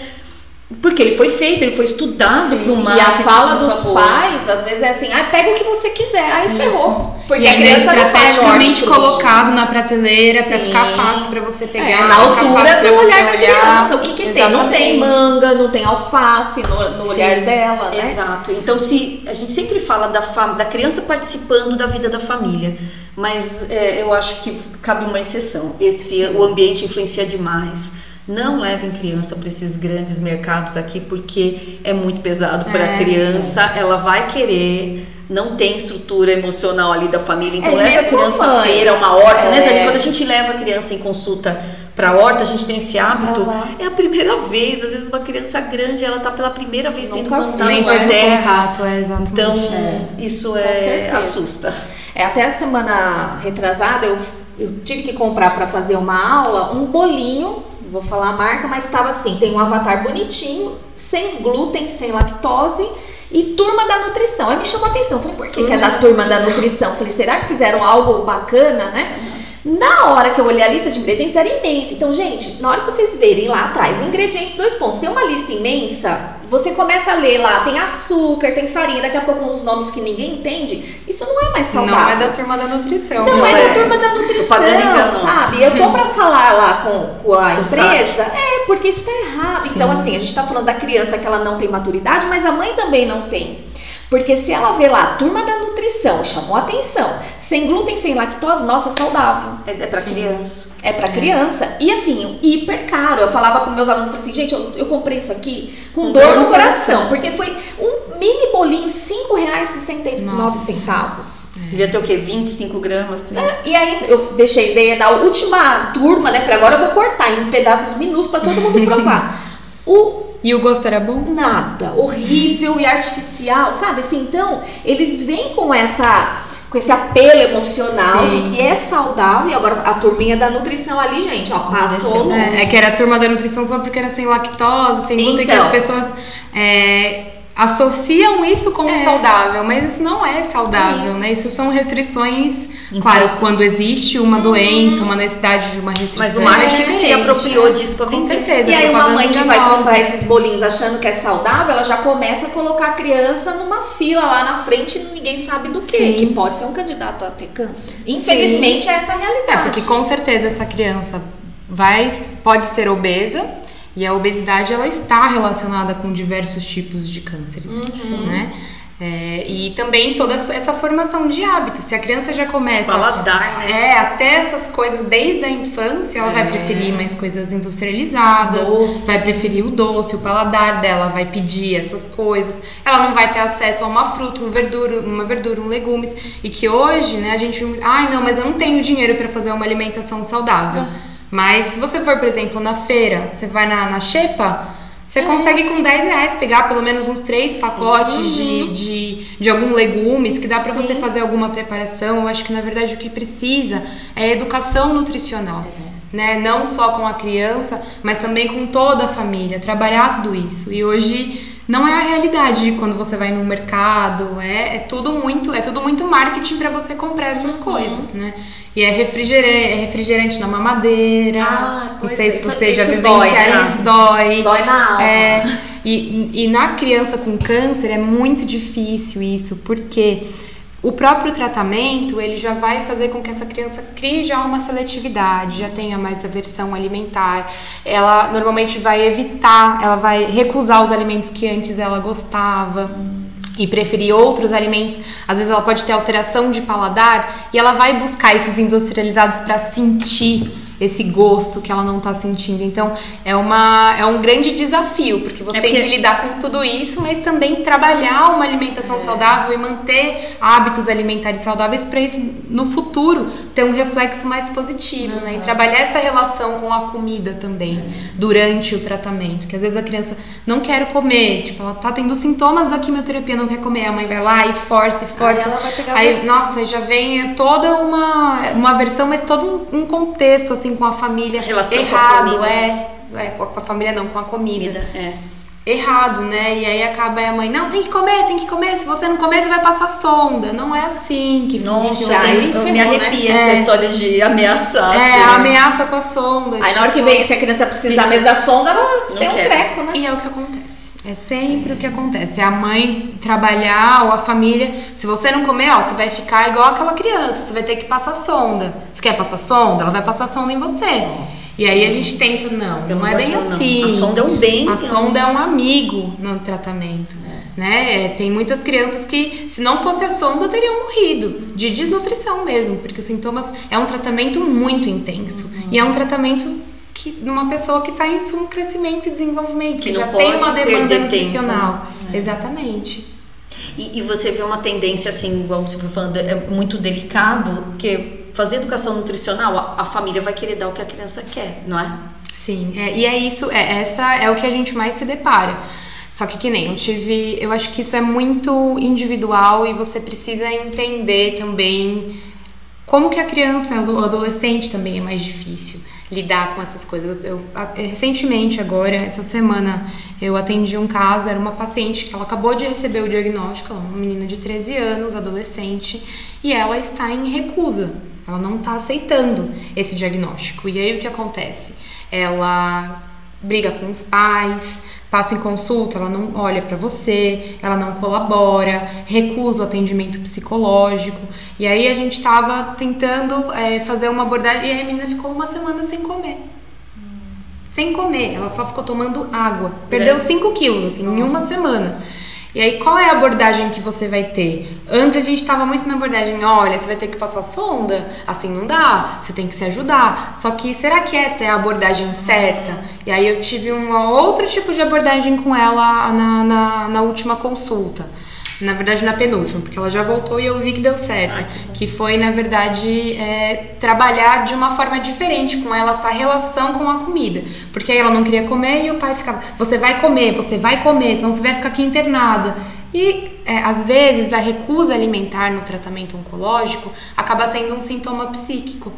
porque ele foi feito, ele foi estudado para uma. E a fala dos pais, às vezes, é assim: ah, pega o que você quiser, aí Isso. ferrou. Porque Sim, a criança é estrategicamente colocado na prateleira para ficar fácil para você pegar. É, na altura do olhar da criança. O que, que tem? Não tem manga, não tem alface no, no olhar dela, né? Exato. Então, se a gente sempre fala da, da criança participando da vida da família, mas é, eu acho que cabe uma exceção. Esse, o ambiente influencia demais não levem criança para esses grandes mercados aqui porque é muito pesado para a é. criança. Ela vai querer, não tem estrutura emocional ali da família, então é leva a criança à feira, uma horta, né, é. né, Dani? Quando a gente leva a criança em consulta para horta, a gente tem esse hábito. Uhum. É a primeira vez, às vezes uma criança grande, ela tá pela primeira vez tendo contato com a terra. Contato, é exatamente. Então, é. isso é assusta. É até a semana retrasada eu, eu tive que comprar para fazer uma aula um bolinho vou falar a marca, mas estava assim, tem um avatar bonitinho, sem glúten, sem lactose e turma da nutrição. Aí me chamou a atenção, falei, por que, que é da turma da nutrição? Falei, será que fizeram algo bacana, né? Na hora que eu olhei a lista de ingredientes era imensa. Então, gente, na hora que vocês verem lá atrás, ingredientes, dois pontos, tem uma lista imensa, você começa a ler lá, tem açúcar, tem farinha, daqui a pouco uns nomes que ninguém entende. Isso não é mais saudável. Não é da turma da nutrição. Não, não é, é, da turma da nutrição, sabe? Eu tô pra falar lá com, com a empresa, é, porque isso tá errado. Sim. Então, assim, a gente tá falando da criança que ela não tem maturidade, mas a mãe também não tem. Porque se ela vê lá, turma da nutrição, chamou atenção. sem glúten, sem lactose, nossa, saudável. É, é para criança. É para criança. E assim, hiper caro. Eu falava para meus alunos assim, gente, eu, eu comprei isso aqui com, dor, no coração, coração, porque foi um mini bolinho, R$ reais e centavos. Devia ter o quê? 25 gramas? É, e aí eu deixei ideia da última turma, né? Falei, agora eu vou cortar em pedaços minúsculos para todo mundo provar. o e o gosto era bom? Nada, horrível e artificial, sabe? Assim, então, eles vêm com essa com esse apelo emocional Sim. de que é saudável. E agora a turminha da nutrição ali, gente, ó, passou. É, é, que era a turma da nutrição só porque era sem lactose, sem glúten, então, que as pessoas é, associam isso como é. saudável, mas isso não é saudável, isso. né? Isso são restrições, então, claro, quando existe uma doença, uma necessidade de uma restrição. Mas o marketing é se apropriou disso para Com certeza. E aí uma mãe que vai comprar esses bolinhos achando que é saudável, ela já começa a colocar a criança numa fila lá na frente e ninguém sabe do que, que pode ser um candidato a ter câncer. Infelizmente Sim. é essa a realidade. É, porque com certeza essa criança vai pode ser obesa, e a obesidade ela está relacionada com diversos tipos de cânceres, uhum. né? É, e também toda essa formação de hábitos. Se a criança já começa. Paladar, né? É, até essas coisas desde a infância, ela é. vai preferir mais coisas industrializadas, doce. vai preferir o doce, o paladar dela vai pedir essas coisas. Ela não vai ter acesso a uma fruta, uma verdura, uma verdura, um legumes. E que hoje, né, a gente. Ai, não, mas eu não tenho dinheiro para fazer uma alimentação saudável. Ah. Mas se você for, por exemplo, na feira, você vai na, na Xepa, você é. consegue com 10 reais pegar pelo menos uns três pacotes uhum. de, de, de algum legumes que dá para você fazer alguma preparação. Eu acho que na verdade o que precisa é educação nutricional. É. Né? Não só com a criança, mas também com toda a família, trabalhar tudo isso. E hoje não é a realidade quando você vai no mercado, é, é tudo muito, é tudo muito marketing para você comprar essas uhum. coisas, né? E é refrigerante, é refrigerante na mamadeira. Ah, não sei se você já vivenciaram isso, dói. Dói na alma. É, e, e na criança com câncer é muito difícil isso, porque o próprio tratamento ele já vai fazer com que essa criança crie já uma seletividade, já tenha mais aversão alimentar. Ela normalmente vai evitar, ela vai recusar os alimentos que antes ela gostava. E preferir outros alimentos, às vezes ela pode ter alteração de paladar e ela vai buscar esses industrializados para sentir esse gosto que ela não está sentindo. Então, é, uma, é um grande desafio, porque você é tem porque... que lidar com tudo isso, mas também trabalhar uma alimentação é. saudável e manter hábitos alimentares saudáveis para isso no futuro ter um reflexo mais positivo, uhum. né? E trabalhar essa relação com a comida também é. durante o tratamento, que às vezes a criança não quer comer, tipo, ela tá tendo sintomas da quimioterapia, não quer comer, a mãe vai lá e força e força. Aí, aí nossa, já vem toda uma uma versão, mas todo um contexto assim assim com a família Relação errado, com a é, é, com a família não, com a comida. comida é. Errado, né? E aí acaba a mãe, não, tem que comer, tem que comer. Se você não comer, você vai passar sonda. Não é assim que Nossa, funciona. Eu, eu me arrepia né? essa é. história de ameaçar. É, assim. ameaça com a sonda. Aí tipo, na hora que tipo, vem, se a criança precisar mesmo da sonda, ela tem um treco, né? E é o que acontece. É sempre o que acontece. É a mãe trabalhar ou a família. Se você não comer, ó, você vai ficar igual aquela criança. Você vai ter que passar sonda. Você quer passar sonda? Ela vai passar sonda em você. Nossa. E aí a gente tenta, não, não é bem não, assim. A sonda é um bem. A sonda é um amigo no tratamento. É. Né? É, tem muitas crianças que, se não fosse a sonda, teriam morrido. De desnutrição mesmo. Porque os sintomas. É um tratamento muito intenso. Uhum. E é um tratamento que numa pessoa que está em um crescimento e desenvolvimento, que, que já tem uma demanda nutricional. É. Exatamente. E, e, você vê uma tendência assim, igual você foi falando, é muito delicado, porque fazer educação nutricional, a, a família vai querer dar o que a criança quer, não é? Sim, é, e é isso, é, essa é o que a gente mais se depara. Só que que nem eu tive, eu acho que isso é muito individual e você precisa entender também como que a criança, o adolescente também é mais difícil lidar com essas coisas. Eu, recentemente, agora, essa semana, eu atendi um caso, era uma paciente que ela acabou de receber o diagnóstico, ela é uma menina de 13 anos, adolescente, e ela está em recusa. Ela não está aceitando esse diagnóstico. E aí o que acontece? Ela briga com os pais, passa em consulta, ela não olha para você, ela não colabora, recusa o atendimento psicológico. E aí a gente estava tentando é, fazer uma abordagem e a menina ficou uma semana sem comer. Sem comer, ela só ficou tomando água. Perdeu 5 quilos, assim, Nossa. em uma semana. E aí, qual é a abordagem que você vai ter? Antes a gente estava muito na abordagem, olha, você vai ter que passar sonda, assim não dá, você tem que se ajudar. Só que será que essa é a abordagem certa? E aí eu tive um outro tipo de abordagem com ela na, na, na última consulta. Na verdade, na penúltima, porque ela já voltou e eu vi que deu certo. Ai, que, que, foi, na verdade, é, trabalhar de uma forma diferente com ela, essa relação com a comida. Porque aí ela não queria comer e o pai ficava: Você vai comer, você vai comer, senão você vai ficar aqui internada. E é, às vezes a recusa alimentar no tratamento oncológico acaba sendo um sintoma psíquico.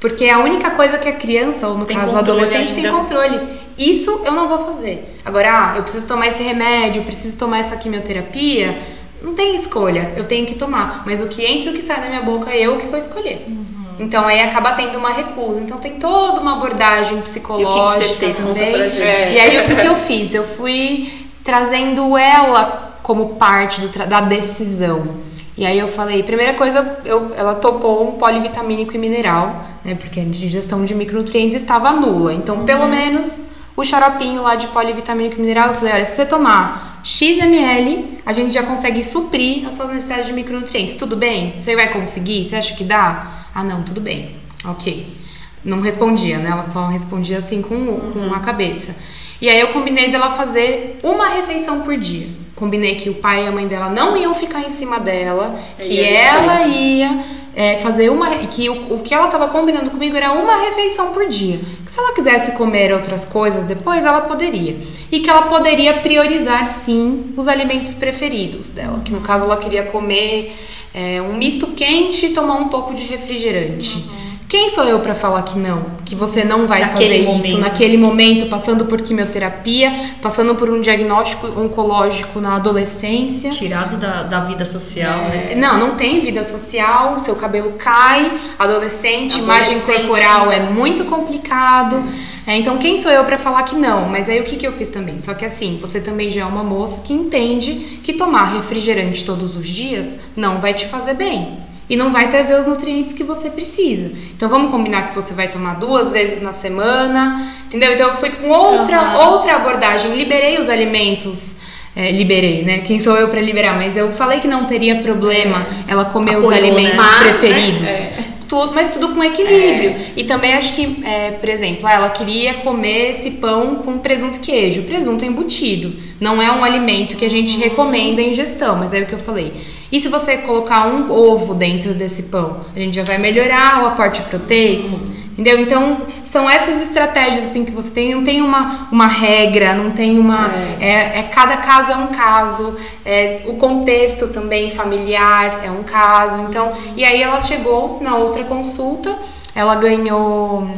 Porque é a única coisa que a criança, ou no tem caso o adolescente, ainda. tem controle. Isso eu não vou fazer. Agora, ah, eu preciso tomar esse remédio, preciso tomar essa quimioterapia não tem escolha, eu tenho que tomar. Mas o que entra e o que sai da minha boca é eu que vou escolher. Uhum. Então aí acaba tendo uma recusa. Então tem toda uma abordagem psicológica. E o que, que você fez? Também. Conta pra gente. E aí o que, que eu fiz? Eu fui trazendo ela como parte do, da decisão. E aí eu falei, primeira coisa, eu, ela topou um polivitamínico e mineral, né? Porque a digestão de micronutrientes estava nula. Então, uhum. pelo menos o xaropinho lá de polivitamínico e mineral, eu falei, olha, se você tomar XML, a gente já consegue suprir as suas necessidades de micronutrientes. Tudo bem? Você vai conseguir? Você acha que dá? Ah, não, tudo bem. Ok. Não respondia, né? Ela só respondia assim com, uhum. com a cabeça. E aí eu combinei dela fazer uma refeição por dia. Combinei que o pai e a mãe dela não iam ficar em cima dela, que ela ia é, fazer uma. que o, o que ela estava combinando comigo era uma refeição por dia. Que se ela quisesse comer outras coisas depois, ela poderia. E que ela poderia priorizar, sim, os alimentos preferidos dela. Que no caso ela queria comer é, um misto quente e tomar um pouco de refrigerante. Uhum. Quem sou eu para falar que não? Que você não vai naquele fazer momento. isso naquele momento, passando por quimioterapia, passando por um diagnóstico oncológico na adolescência. Tirado da, da vida social, é, né? Não, não tem vida social, seu cabelo cai, adolescente, adolescente imagem corporal né? é muito complicado. É, então, quem sou eu para falar que não? Mas aí o que, que eu fiz também? Só que assim, você também já é uma moça que entende que tomar refrigerante todos os dias não vai te fazer bem e não vai trazer os nutrientes que você precisa. Então vamos combinar que você vai tomar duas vezes na semana, entendeu? Então eu fui com outra uhum. outra abordagem, liberei os alimentos é, liberei, né? Quem sou eu para liberar? Mas eu falei que não teria problema ela comer os alimentos né? preferidos. É. Tudo, mas tudo com equilíbrio. É. E também acho que, é, por exemplo, ela queria comer esse pão com presunto e queijo. Presunto é embutido. Não é um alimento que a gente recomenda a ingestão, mas é o que eu falei. E se você colocar um ovo dentro desse pão, a gente já vai melhorar o aporte proteico, entendeu? Então, são essas estratégias assim que você tem, não tem uma, uma regra, não tem uma. É. É, é cada caso é um caso, é, o contexto também familiar é um caso. Então, e aí ela chegou na outra consulta, ela ganhou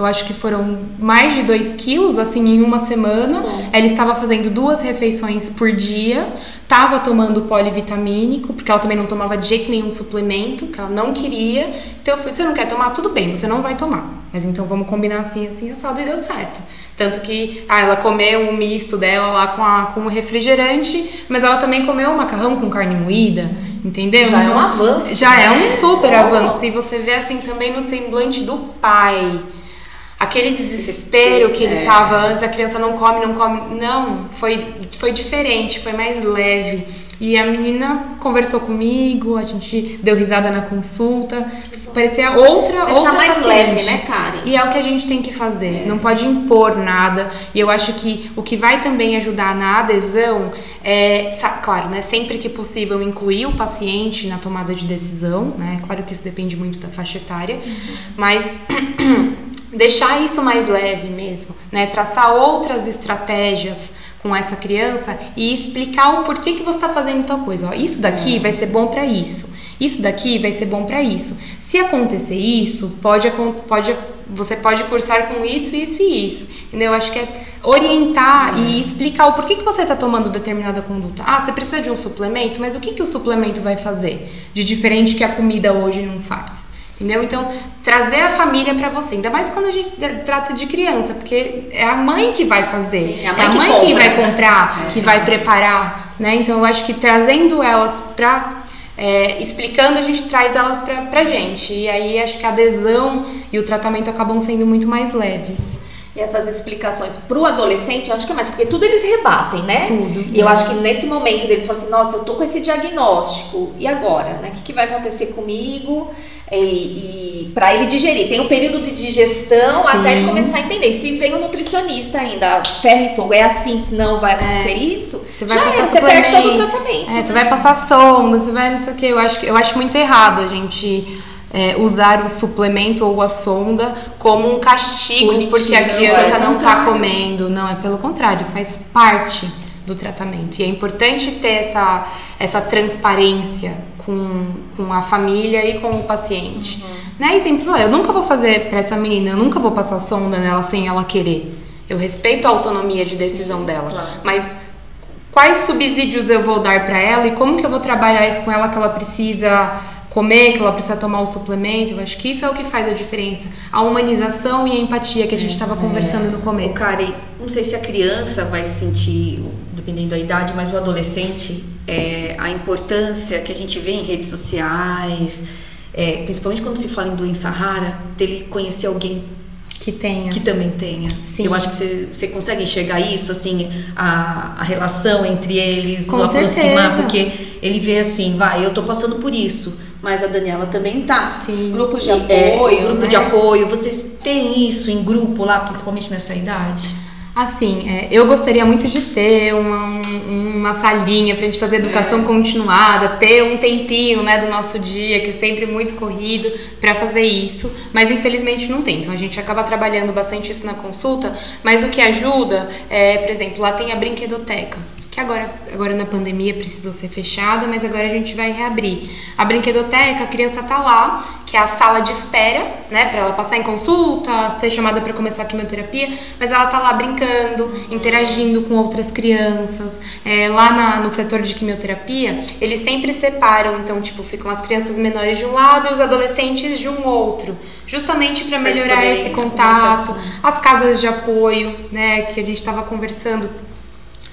eu acho que foram mais de 2 quilos, assim, em uma semana. Ela estava fazendo duas refeições por dia, estava tomando polivitamínico, porque ela também não tomava de jeito nenhum suplemento, que ela não queria. Então eu falei, você não quer tomar? Tudo bem, você não vai tomar. Mas então vamos combinar assim, assim, assado, e deu certo. Tanto que ah, ela comeu um misto dela lá com, a, com o refrigerante, mas ela também comeu um macarrão com carne moída, entendeu? Já então, é um avanço. Já né? é um super oh. avanço. E você vê assim também no semblante do pai aquele desespero que ele é. tava antes, a criança não come, não come. Não, foi, foi diferente, foi mais leve. E a menina conversou comigo, a gente deu risada na consulta. Parecia outra, Deixar outra mais paciente. leve, né, Karen? E é o que a gente tem que fazer. É. Não pode impor nada. E eu acho que o que vai também ajudar na adesão é, claro, né, sempre que possível incluir o paciente na tomada de decisão, né? Claro que isso depende muito da faixa etária, uhum. mas deixar isso mais leve mesmo, né? Traçar outras estratégias com essa criança e explicar o porquê que você está fazendo tal coisa. Ó, isso daqui é. vai ser bom para isso. Isso daqui vai ser bom para isso. Se acontecer isso, pode, pode, você pode cursar com isso, isso e isso. Entendeu? Eu acho que é orientar é. e explicar o porquê que você está tomando determinada conduta. Ah, você precisa de um suplemento, mas o que, que o suplemento vai fazer de diferente que a comida hoje não faz? Entendeu? Então, trazer a família para você. Ainda mais quando a gente trata de criança, porque é a mãe que vai fazer. Sim, é a mãe, é a mãe que, que, vai comprar, é, que vai preparar, né? Então, eu acho que trazendo elas para é, explicando, a gente traz elas pra, pra gente. E aí acho que a adesão e o tratamento acabam sendo muito mais leves. E essas explicações para o adolescente, acho que é mais, porque tudo eles rebatem, né? Tudo. E eu acho que nesse momento eles falam assim, nossa, eu tô com esse diagnóstico, e agora? Né? O que, que vai acontecer comigo? E, e para ele digerir. Tem um período de digestão Sim. até ele começar a entender. Se vem o nutricionista ainda, ferro e fogo, é assim, senão vai acontecer isso, Você vai passar é, você perde todo o tratamento. É, você vai passar sonda, você vai não sei o que. Eu acho, eu acho muito errado a gente é, usar o suplemento ou a sonda como um castigo Punitiva, porque a criança é não está comendo. Não, é pelo contrário, faz parte do tratamento. E é importante ter essa, essa transparência com, com a família e com o paciente. Né? E sempre falar, eu nunca vou fazer para essa menina, eu nunca vou passar sonda nela sem ela querer. Eu respeito a autonomia de decisão dela. claro. Mas quais subsídios eu vou dar para ela e como que eu vou trabalhar isso com ela que ela precisa comer, que ela precisa tomar o suplemento. Eu acho que isso é o que faz a diferença. A humanização e a empatia que a gente estava conversando no O começo. Karen, não sei se a criança vai sentir, dependendo da idade, mas o adolescente, é, a importância que a gente vê em redes sociais, é, principalmente quando se fala em doença rara, dele conhecer alguém Que tenha. que também tenha. Sim. Eu acho que você, você consegue enxergar isso, assim, a, a relação entre eles, Com o aproximar, certeza. porque ele vê assim, vai, eu tô passando por isso, mas a Daniela também tá. Sim. Grupos de É, apoio. grupo né? de apoio, vocês têm isso em grupo lá, principalmente nessa idade? Assim, é, eu gostaria muito de ter uma, um- uma salinha pra gente fazer educação continuada, ter um tempinho, né, do nosso dia, que é sempre muito corrido, pra fazer isso, mas infelizmente não tem. Então a gente acaba trabalhando bastante isso na consulta, mas o que ajuda é, por exemplo, lá tem a brinquedoteca. Que agora, agora na pandemia precisou ser fechada, mas agora a gente vai reabrir. A brinquedoteca, a criança tá lá, que é a sala de espera, né, para ela passar em consulta, ser chamada para começar a quimioterapia, mas ela tá lá brincando, interagindo com outras crianças. É, lá na- no setor de quimioterapia, eles sempre separam, então, tipo, ficam as crianças menores de um lado e os adolescentes de um outro, justamente para melhorar esse contato. As casas de apoio, né, que a gente estava conversando,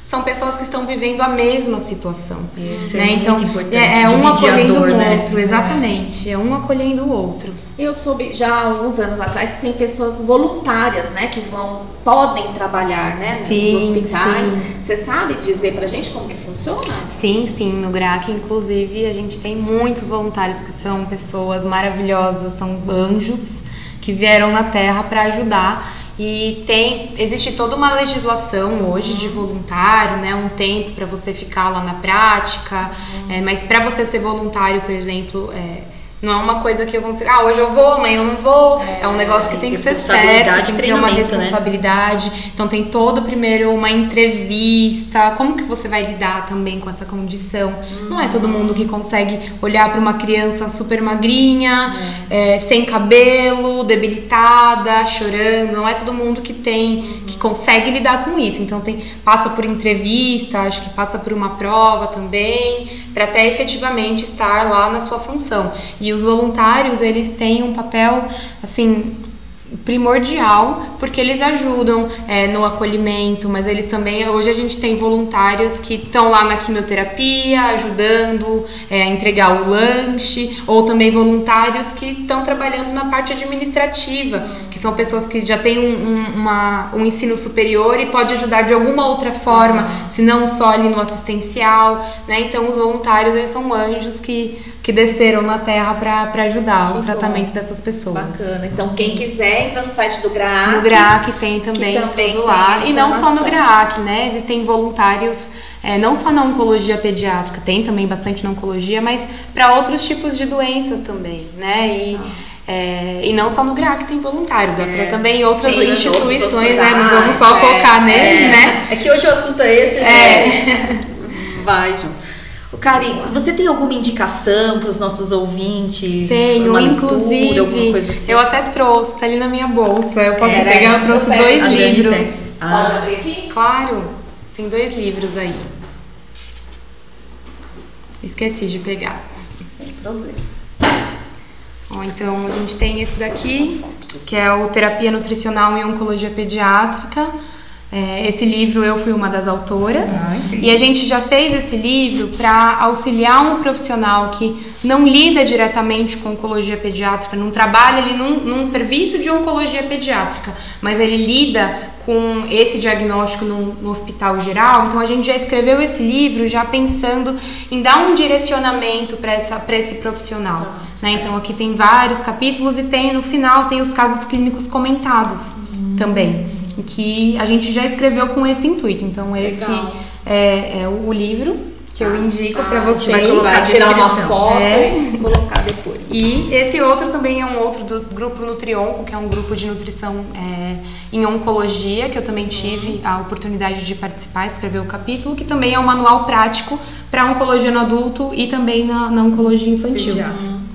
são pessoas que estão vivendo a mesma situação. Isso né? é muito então, importante. é, é um acolhendo o né? outro, exatamente. É um acolhendo o outro. Eu soube já há alguns anos atrás que tem pessoas voluntárias, né, que vão podem trabalhar, né, Sim, nos hospitais. sim. Você sabe dizer pra gente como que funciona? Sim, sim, no GRAC, inclusive, a gente tem muitos voluntários que são pessoas maravilhosas, são anjos que vieram na Terra para ajudar. E tem, existe toda uma legislação hoje de voluntário, né? Um tempo para você ficar lá na prática, é, mas para você ser voluntário, por exemplo, é, não é uma coisa que eu consigo. Ah, hoje eu vou, amanhã eu não vou. É, um negócio que tem que ser certo, tem que ter uma né? responsabilidade. Então tem todo primeiro uma entrevista. Como que você vai lidar também com essa condição? Não é todo mundo que consegue olhar para uma criança super magrinha, é, sem cabelo, debilitada, chorando. Não é todo mundo que tem, que consegue lidar com isso. Então tem passa por entrevista, acho que passa por uma prova também, para até efetivamente estar lá na sua função. E os voluntários, eles têm um papel assim primordial porque eles ajudam é, no acolhimento, mas eles também hoje a gente tem voluntários que estão lá na quimioterapia ajudando é, a entregar o lanche ou também voluntários que estão trabalhando na parte administrativa, que são pessoas que já têm um, um, uma, um ensino superior e pode ajudar de alguma outra forma, se não só ali no assistencial, né? Então os voluntários eles são anjos que, que desceram na Terra para ajudar Que o bom. tratamento dessas pessoas. Bacana. Então quem quiser entra no site do GRAAC. No GRAAC tem também que também tudo tem lá. E não só no. GRAAC, né? Existem voluntários, é, não só na oncologia pediátrica, tem também bastante na oncologia, mas para outros tipos de doenças também, né? E, é, e não só no GRAAC tem voluntário, dá para também outras Sim, instituições, né? Não vamos só é, focar nele, é, né? É que hoje o assunto é esse, É. gente. Vai, João. Kari, você tem alguma indicação para os nossos ouvintes? Tenho, uma inclusive, leitura, alguma coisa assim? eu até trouxe, tá ali na minha bolsa. Eu posso Era, pegar, eu trouxe dois A livros. Pode Ah, abrir aqui? Claro, tem dois livros aí. Esqueci de pegar. sem problema. Ó, então a gente tem esse daqui, que é o Terapia Nutricional e Oncologia Pediátrica. É, esse livro eu fui uma das autoras ah, e a gente já fez esse livro para auxiliar um profissional que não lida diretamente com oncologia pediátrica, não trabalha ali num, num serviço de oncologia pediátrica, mas ele lida com esse diagnóstico no, no, hospital geral. Então a gente já escreveu esse livro já pensando em dar um direcionamento para esse profissional. Tá, né? Então aqui tem vários capítulos e tem no final tem os casos clínicos comentados uhum. também que a gente já escreveu com esse intuito. Então, esse é, é, o livro que eu ah, indico ah, para vocês. Vai, colocar, tirar uma foto é. e colocar depois. E esse outro também é um outro do grupo Nutrionco, que é um grupo de nutrição é, em oncologia, que eu também tive a oportunidade de participar, escrever o capítulo, que também é um manual prático para oncologia no adulto e também na, na oncologia infantil. Pediatra.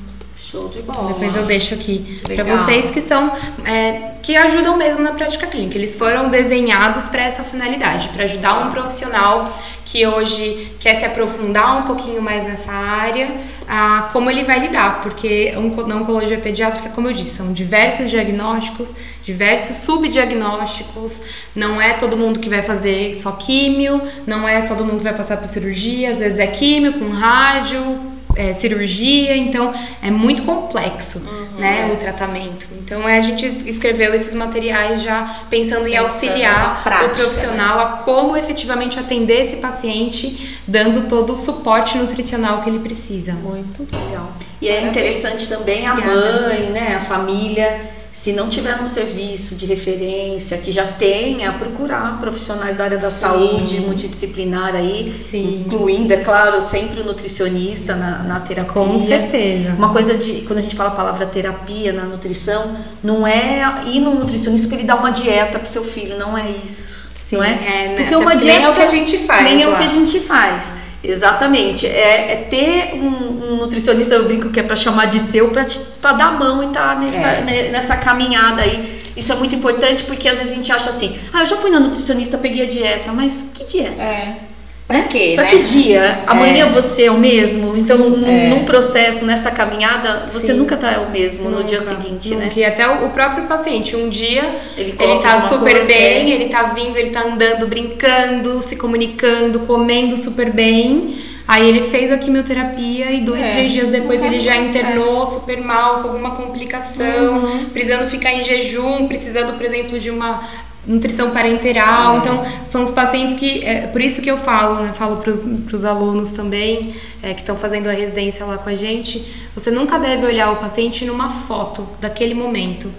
Show de bola. Depois eu deixo aqui para vocês que são é, que ajudam mesmo na prática clínica. Eles foram desenhados para essa finalidade, para ajudar um profissional que hoje quer se aprofundar um pouquinho mais nessa área, a como ele vai lidar, porque na oncologia pediátrica, como eu disse, são diversos diagnósticos, diversos subdiagnósticos. Não é todo mundo que vai fazer só químio, não é todo mundo que vai passar por cirurgia, às vezes é químio com rádio, é, cirurgia, então é muito complexo, uhum, né, o tratamento. Então a gente escreveu esses materiais já pensando em auxiliar prática, o profissional né? a como efetivamente atender esse paciente, dando todo o suporte nutricional que ele precisa. Muito legal. E é interessante também a mãe, né, a família se não tiver um serviço de referência que já tenha, procurar profissionais da área da Sim. saúde multidisciplinar aí, Sim. incluindo, é claro, sempre o nutricionista na, na terapia. Com certeza. Uma coisa de, quando a gente fala a palavra terapia na nutrição, não é ir no nutricionista que ele dá uma dieta para seu filho, não é isso. Sim, não é? é né? Porque uma dieta nem é o que a gente faz. Nem é o que a gente faz. Exatamente. É, é ter um, um, nutricionista, eu brinco que é para chamar de seu, para dar a mão e estar tá nessa, é. nessa caminhada aí. Isso é muito importante porque às vezes a gente acha assim: ah, eu já fui na nutricionista, peguei a dieta, mas que dieta? É. Pra né? quê? Pra né? que dia? Amanhã é. você é o mesmo? Então, num, é. num, processo, nessa caminhada, você Sim. nunca tá o mesmo nunca, no dia seguinte, nunca. né? E até o, próprio paciente, um dia ele, ele tá super coisa, bem, é. ele tá vindo, ele tá andando, brincando, se comunicando, comendo super bem. Aí ele fez a quimioterapia e dois, é. três dias depois ele já internou super mal, com alguma complicação, uhum. precisando ficar em jejum, precisando, por exemplo, de uma nutrição parenteral. É. Então, são os pacientes que. É, por isso que eu falo, né? Falo para os alunos também é, que estão fazendo a residência lá com a gente. Você nunca deve olhar o paciente numa foto daquele momento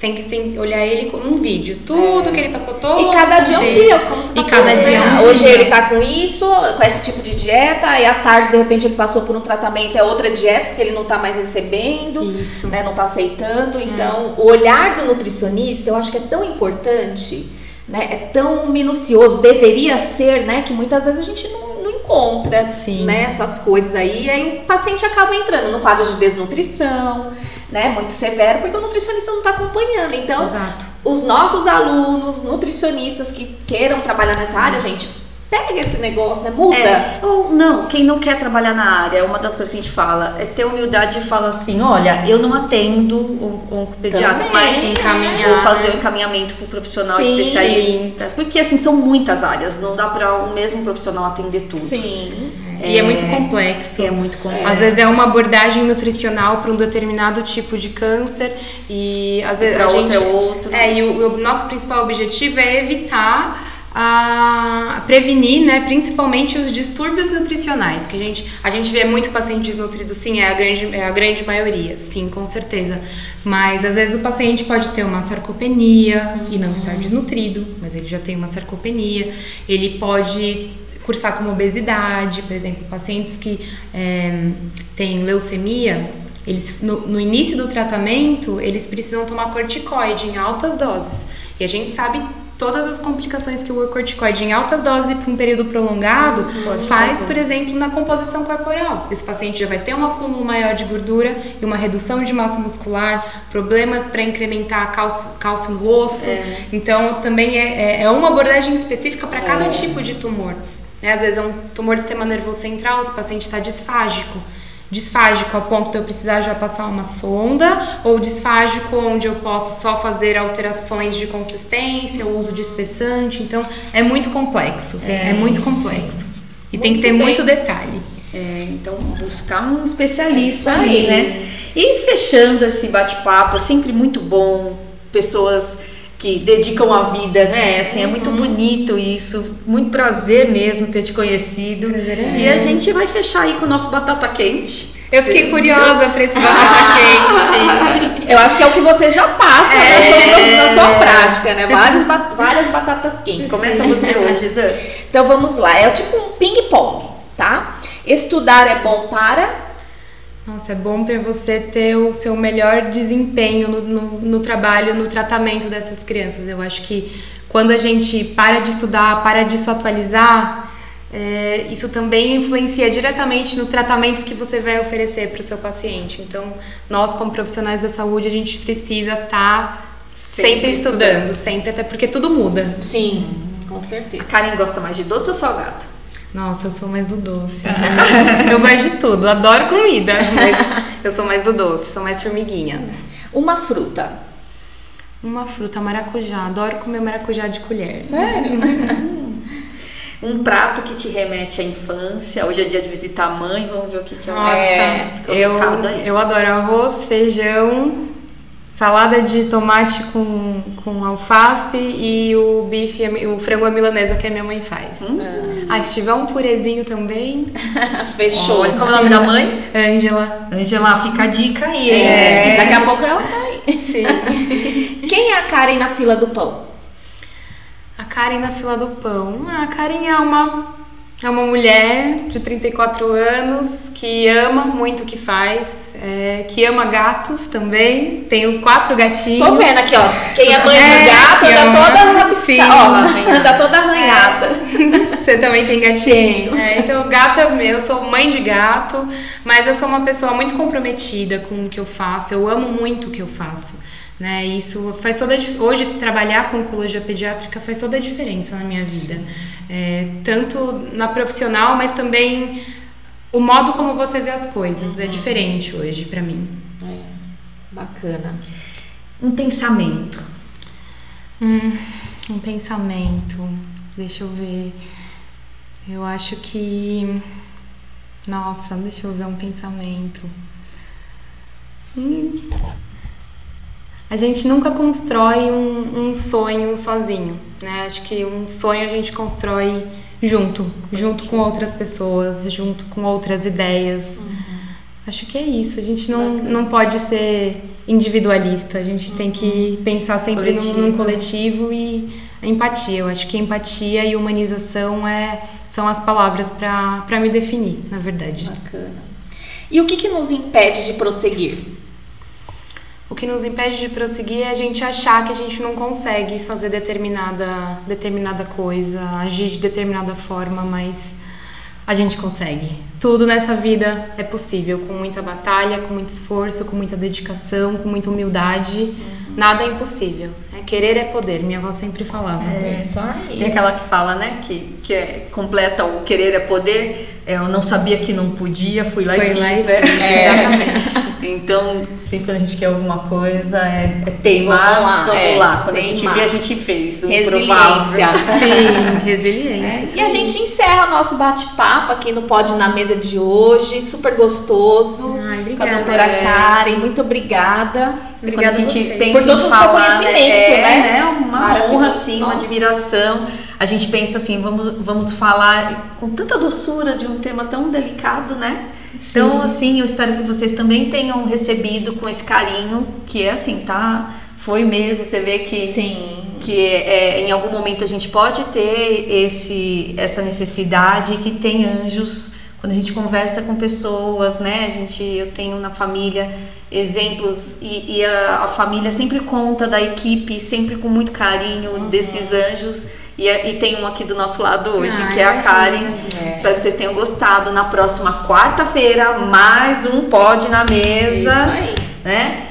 tem que, tem que olhar ele como um vídeo. Tudo é. que ele passou todo. E cada dia é um dia, como você tá E cada dia é um dia. Hoje ele tá com isso, com esse tipo de dieta, e à tarde, de repente, ele passou por um tratamento, é outra dieta, porque ele não tá mais recebendo, isso. Né, não tá aceitando. É. Então, o olhar do nutricionista, eu acho que é tão importante, né? É tão minucioso, deveria ser, né? Que muitas vezes a gente não, não encontra né, essas coisas aí. E aí o paciente acaba entrando no quadro de desnutrição né, muito severo, porque o nutricionista não está acompanhando. Então, Exato. os nossos alunos, nutricionistas que queiram trabalhar nessa área, gente, pega esse negócio, né? Muda. É, ou não, quem não quer trabalhar na área, uma das coisas que a gente fala é ter humildade e falar assim, olha, eu não atendo um, um pediatra, mas vou fazer o encaminhamento para um profissional sim, especialista. Sim. Porque assim, são muitas áreas, não dá para o um mesmo profissional atender tudo. Sim. É, e é muito complexo. É muito complexo. Às vezes é uma abordagem nutricional para um determinado tipo de câncer e às vezes a gente é outro. É, e o, o nosso principal objetivo é evitar a prevenir, né, principalmente os distúrbios nutricionais, que a gente, a gente vê muito paciente desnutrido, sim, é a grande, é a grande maioria, sim, com certeza. Mas às vezes o paciente pode ter uma sarcopenia uhum. e não estar desnutrido, mas ele já tem uma sarcopenia. Ele pode cursar como obesidade, por exemplo, pacientes que é, têm leucemia, eles no, no início do tratamento eles precisam tomar corticoide em altas doses. E a gente sabe todas as complicações que o corticoide em altas doses por um período prolongado Pode faz, fazer. por exemplo, na composição corporal. Esse paciente já vai ter um acúmulo maior de gordura e uma redução de massa muscular, problemas para incrementar cálcio, cálcio no osso. É. Então, também é, é, é uma abordagem específica para cada é. tipo de tumor. Né? Às vezes é um tumor do sistema nervoso central, esse paciente está disfágico. Disfágico a ponto de eu precisar já passar uma sonda, ou disfágico onde eu posso só fazer alterações de consistência, o uso de espessante. Então, é muito complexo. É, é muito complexo. E muito tem que ter bem. muito detalhe. É, então, buscar um especialista aí, né? E fechando esse bate-papo, sempre muito bom, pessoas que dedicam a vida, né? Assim, é muito uhum. bonito isso, muito prazer mesmo ter te conhecido. Prazer é. E a gente vai fechar aí com o nosso batata quente. Eu fiquei Sim. curiosa para esse batata quente. Eu acho que é o que você já passa é. na, sua, prática, né? Vários, várias batatas quentes. Começa você hoje, Dan. Então vamos lá, é tipo um ping-pong, tá? Estudar é bom para nossa, é bom para você ter o seu melhor desempenho no, no, no, trabalho, no tratamento dessas crianças. Eu acho que quando a gente para de estudar, para de se atualizar, é, isso também influencia diretamente no tratamento que você vai oferecer para o seu paciente. Então, nós, como profissionais da saúde, a gente precisa estar tá sempre, sempre estudando, estudando, sempre, até porque tudo muda. Sim, com certeza. A Karen gosta mais de doce ou salgado? Nossa, eu sou mais do doce. eu gosto de tudo, adoro comida, mas eu sou mais do doce, sou mais formiguinha. Uma fruta. Uma fruta, maracujá. Adoro comer maracujá de colher. Sério? um prato que te remete à infância. Hoje é dia de visitar a mãe, vamos ver o que, que é. Nossa, é, eu, eu adoro arroz, feijão, salada de tomate com, com alface e o bife, o frango à milanesa que a minha mãe faz. Hum. Ah, se tiver um purezinho também. Fechou. Olha, qual é o nome da mãe? Ângela. Ângela, fica a dica aí. É. Daqui a pouco ela tá aí. Sim. Quem é a Karen na fila do pão? A Karen na fila do pão. Ah, a Karen é uma é uma mulher de 34 anos que ama muito o que faz, é, que ama gatos também. Tenho quatro gatinhos. Tô vendo aqui, ó. Quem é mãe é, de gato anda toda rabiscada. Ó, anda toda arranhada. É. Você também tem gatinho. É, então, gato é meu. Eu sou mãe de gato, mas eu sou uma pessoa muito comprometida com o que eu faço. Eu amo muito o que eu faço. Né? Isso faz toda hoje trabalhar com oncologia pediátrica faz toda a diferença na minha vida, é, tanto na profissional, mas também o modo como você vê as coisas é uhum. é diferente hoje para mim. É, bacana. Um pensamento. Hum, um pensamento. Deixa eu ver. Eu acho que. Nossa, deixa eu ver um pensamento. Hum a gente nunca constrói um, um, sonho sozinho, né? Acho que um sonho a gente constrói junto, junto com outras pessoas, junto com outras ideias. Uhum. Acho que é isso. A gente não, não pode ser individualista. A gente uhum. tem que uhum. pensar sempre coletivo. Num, num, coletivo e empatia. Eu acho que empatia e humanização é, são as palavras para me definir, na verdade. Bacana. E o que, que nos impede de prosseguir? O que nos impede de prosseguir é a gente achar que a gente não consegue fazer determinada, determinada coisa, agir de determinada forma, mas a gente consegue. Tudo nessa vida é possível, com muita batalha, com muito esforço, com muita dedicação, com muita humildade. Uhum. Nada é impossível. É, querer é poder, minha avó sempre falava. É, isso aí. Tem aquela que fala, né, que, que é, completa o querer é poder. É, eu não sabia que não podia, fui lá Foi e fiz, lá e né? É. Então, sempre quando a gente quer alguma coisa, é, é teimar, vamos lá. Vamos é, lá. Quando teimar. a gente vê, a gente fez. O resiliência. Sim, resiliência. E a gente encerra o nosso bate-papo aqui no Pode na Mesa de hoje. Super gostoso. Ai, obrigada. Com a doutora Karen. Muito obrigada. Obrigada Quando a gente pensa Por todo o seu conhecimento, é, né? né? Uma honra, sim, uma admiração. A gente pensa assim, vamos, vamos falar com tanta doçura de um tema tão delicado, né? Sim. Então, assim, eu espero que vocês também tenham recebido com esse carinho, que é assim, tá? Foi mesmo, você vê que, Sim. que é, em algum momento a gente pode ter esse, essa necessidade, que tem anjos quando a gente conversa com pessoas, né? A gente, eu tenho na família exemplos e, e a, a, família sempre conta da equipe, sempre com muito carinho uhum. desses anjos. E, e, tem um aqui do nosso lado hoje, ah, que é a Karen. É. Espero que vocês tenham gostado. Na próxima quarta-feira, mais um Pod na Mesa. Isso aí. Né?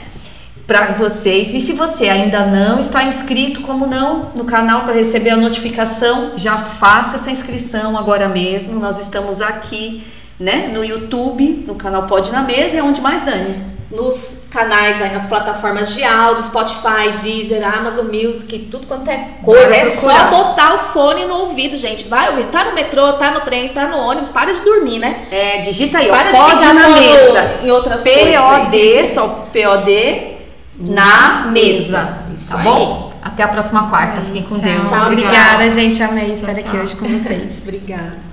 Para vocês. E se você ainda não está inscrito, como não, no canal para receber a notificação, já faça essa inscrição agora mesmo. Nós estamos aqui né? No YouTube, no canal Pode na Mesa, é onde mais, Dani? Nos canais aí, nas plataformas de áudio, Spotify, Deezer, Amazon Music, tudo quanto é coisa. É só botar o fone no ouvido, gente. Vai ouvir. Tá no metrô, tá no trem, tá no ônibus. Para de dormir, né? É, digita aí, ó, Para de Pode na Mesa. em outras coisas. aí. P-O-D, só P-O-D, na mesa. Isso Tá aí. bom? Até a próxima quarta. Fiquem com Tchau. Deus. Tchau, Obrigada, gente. Amei estar aqui tchau. hoje com vocês. Obrigada.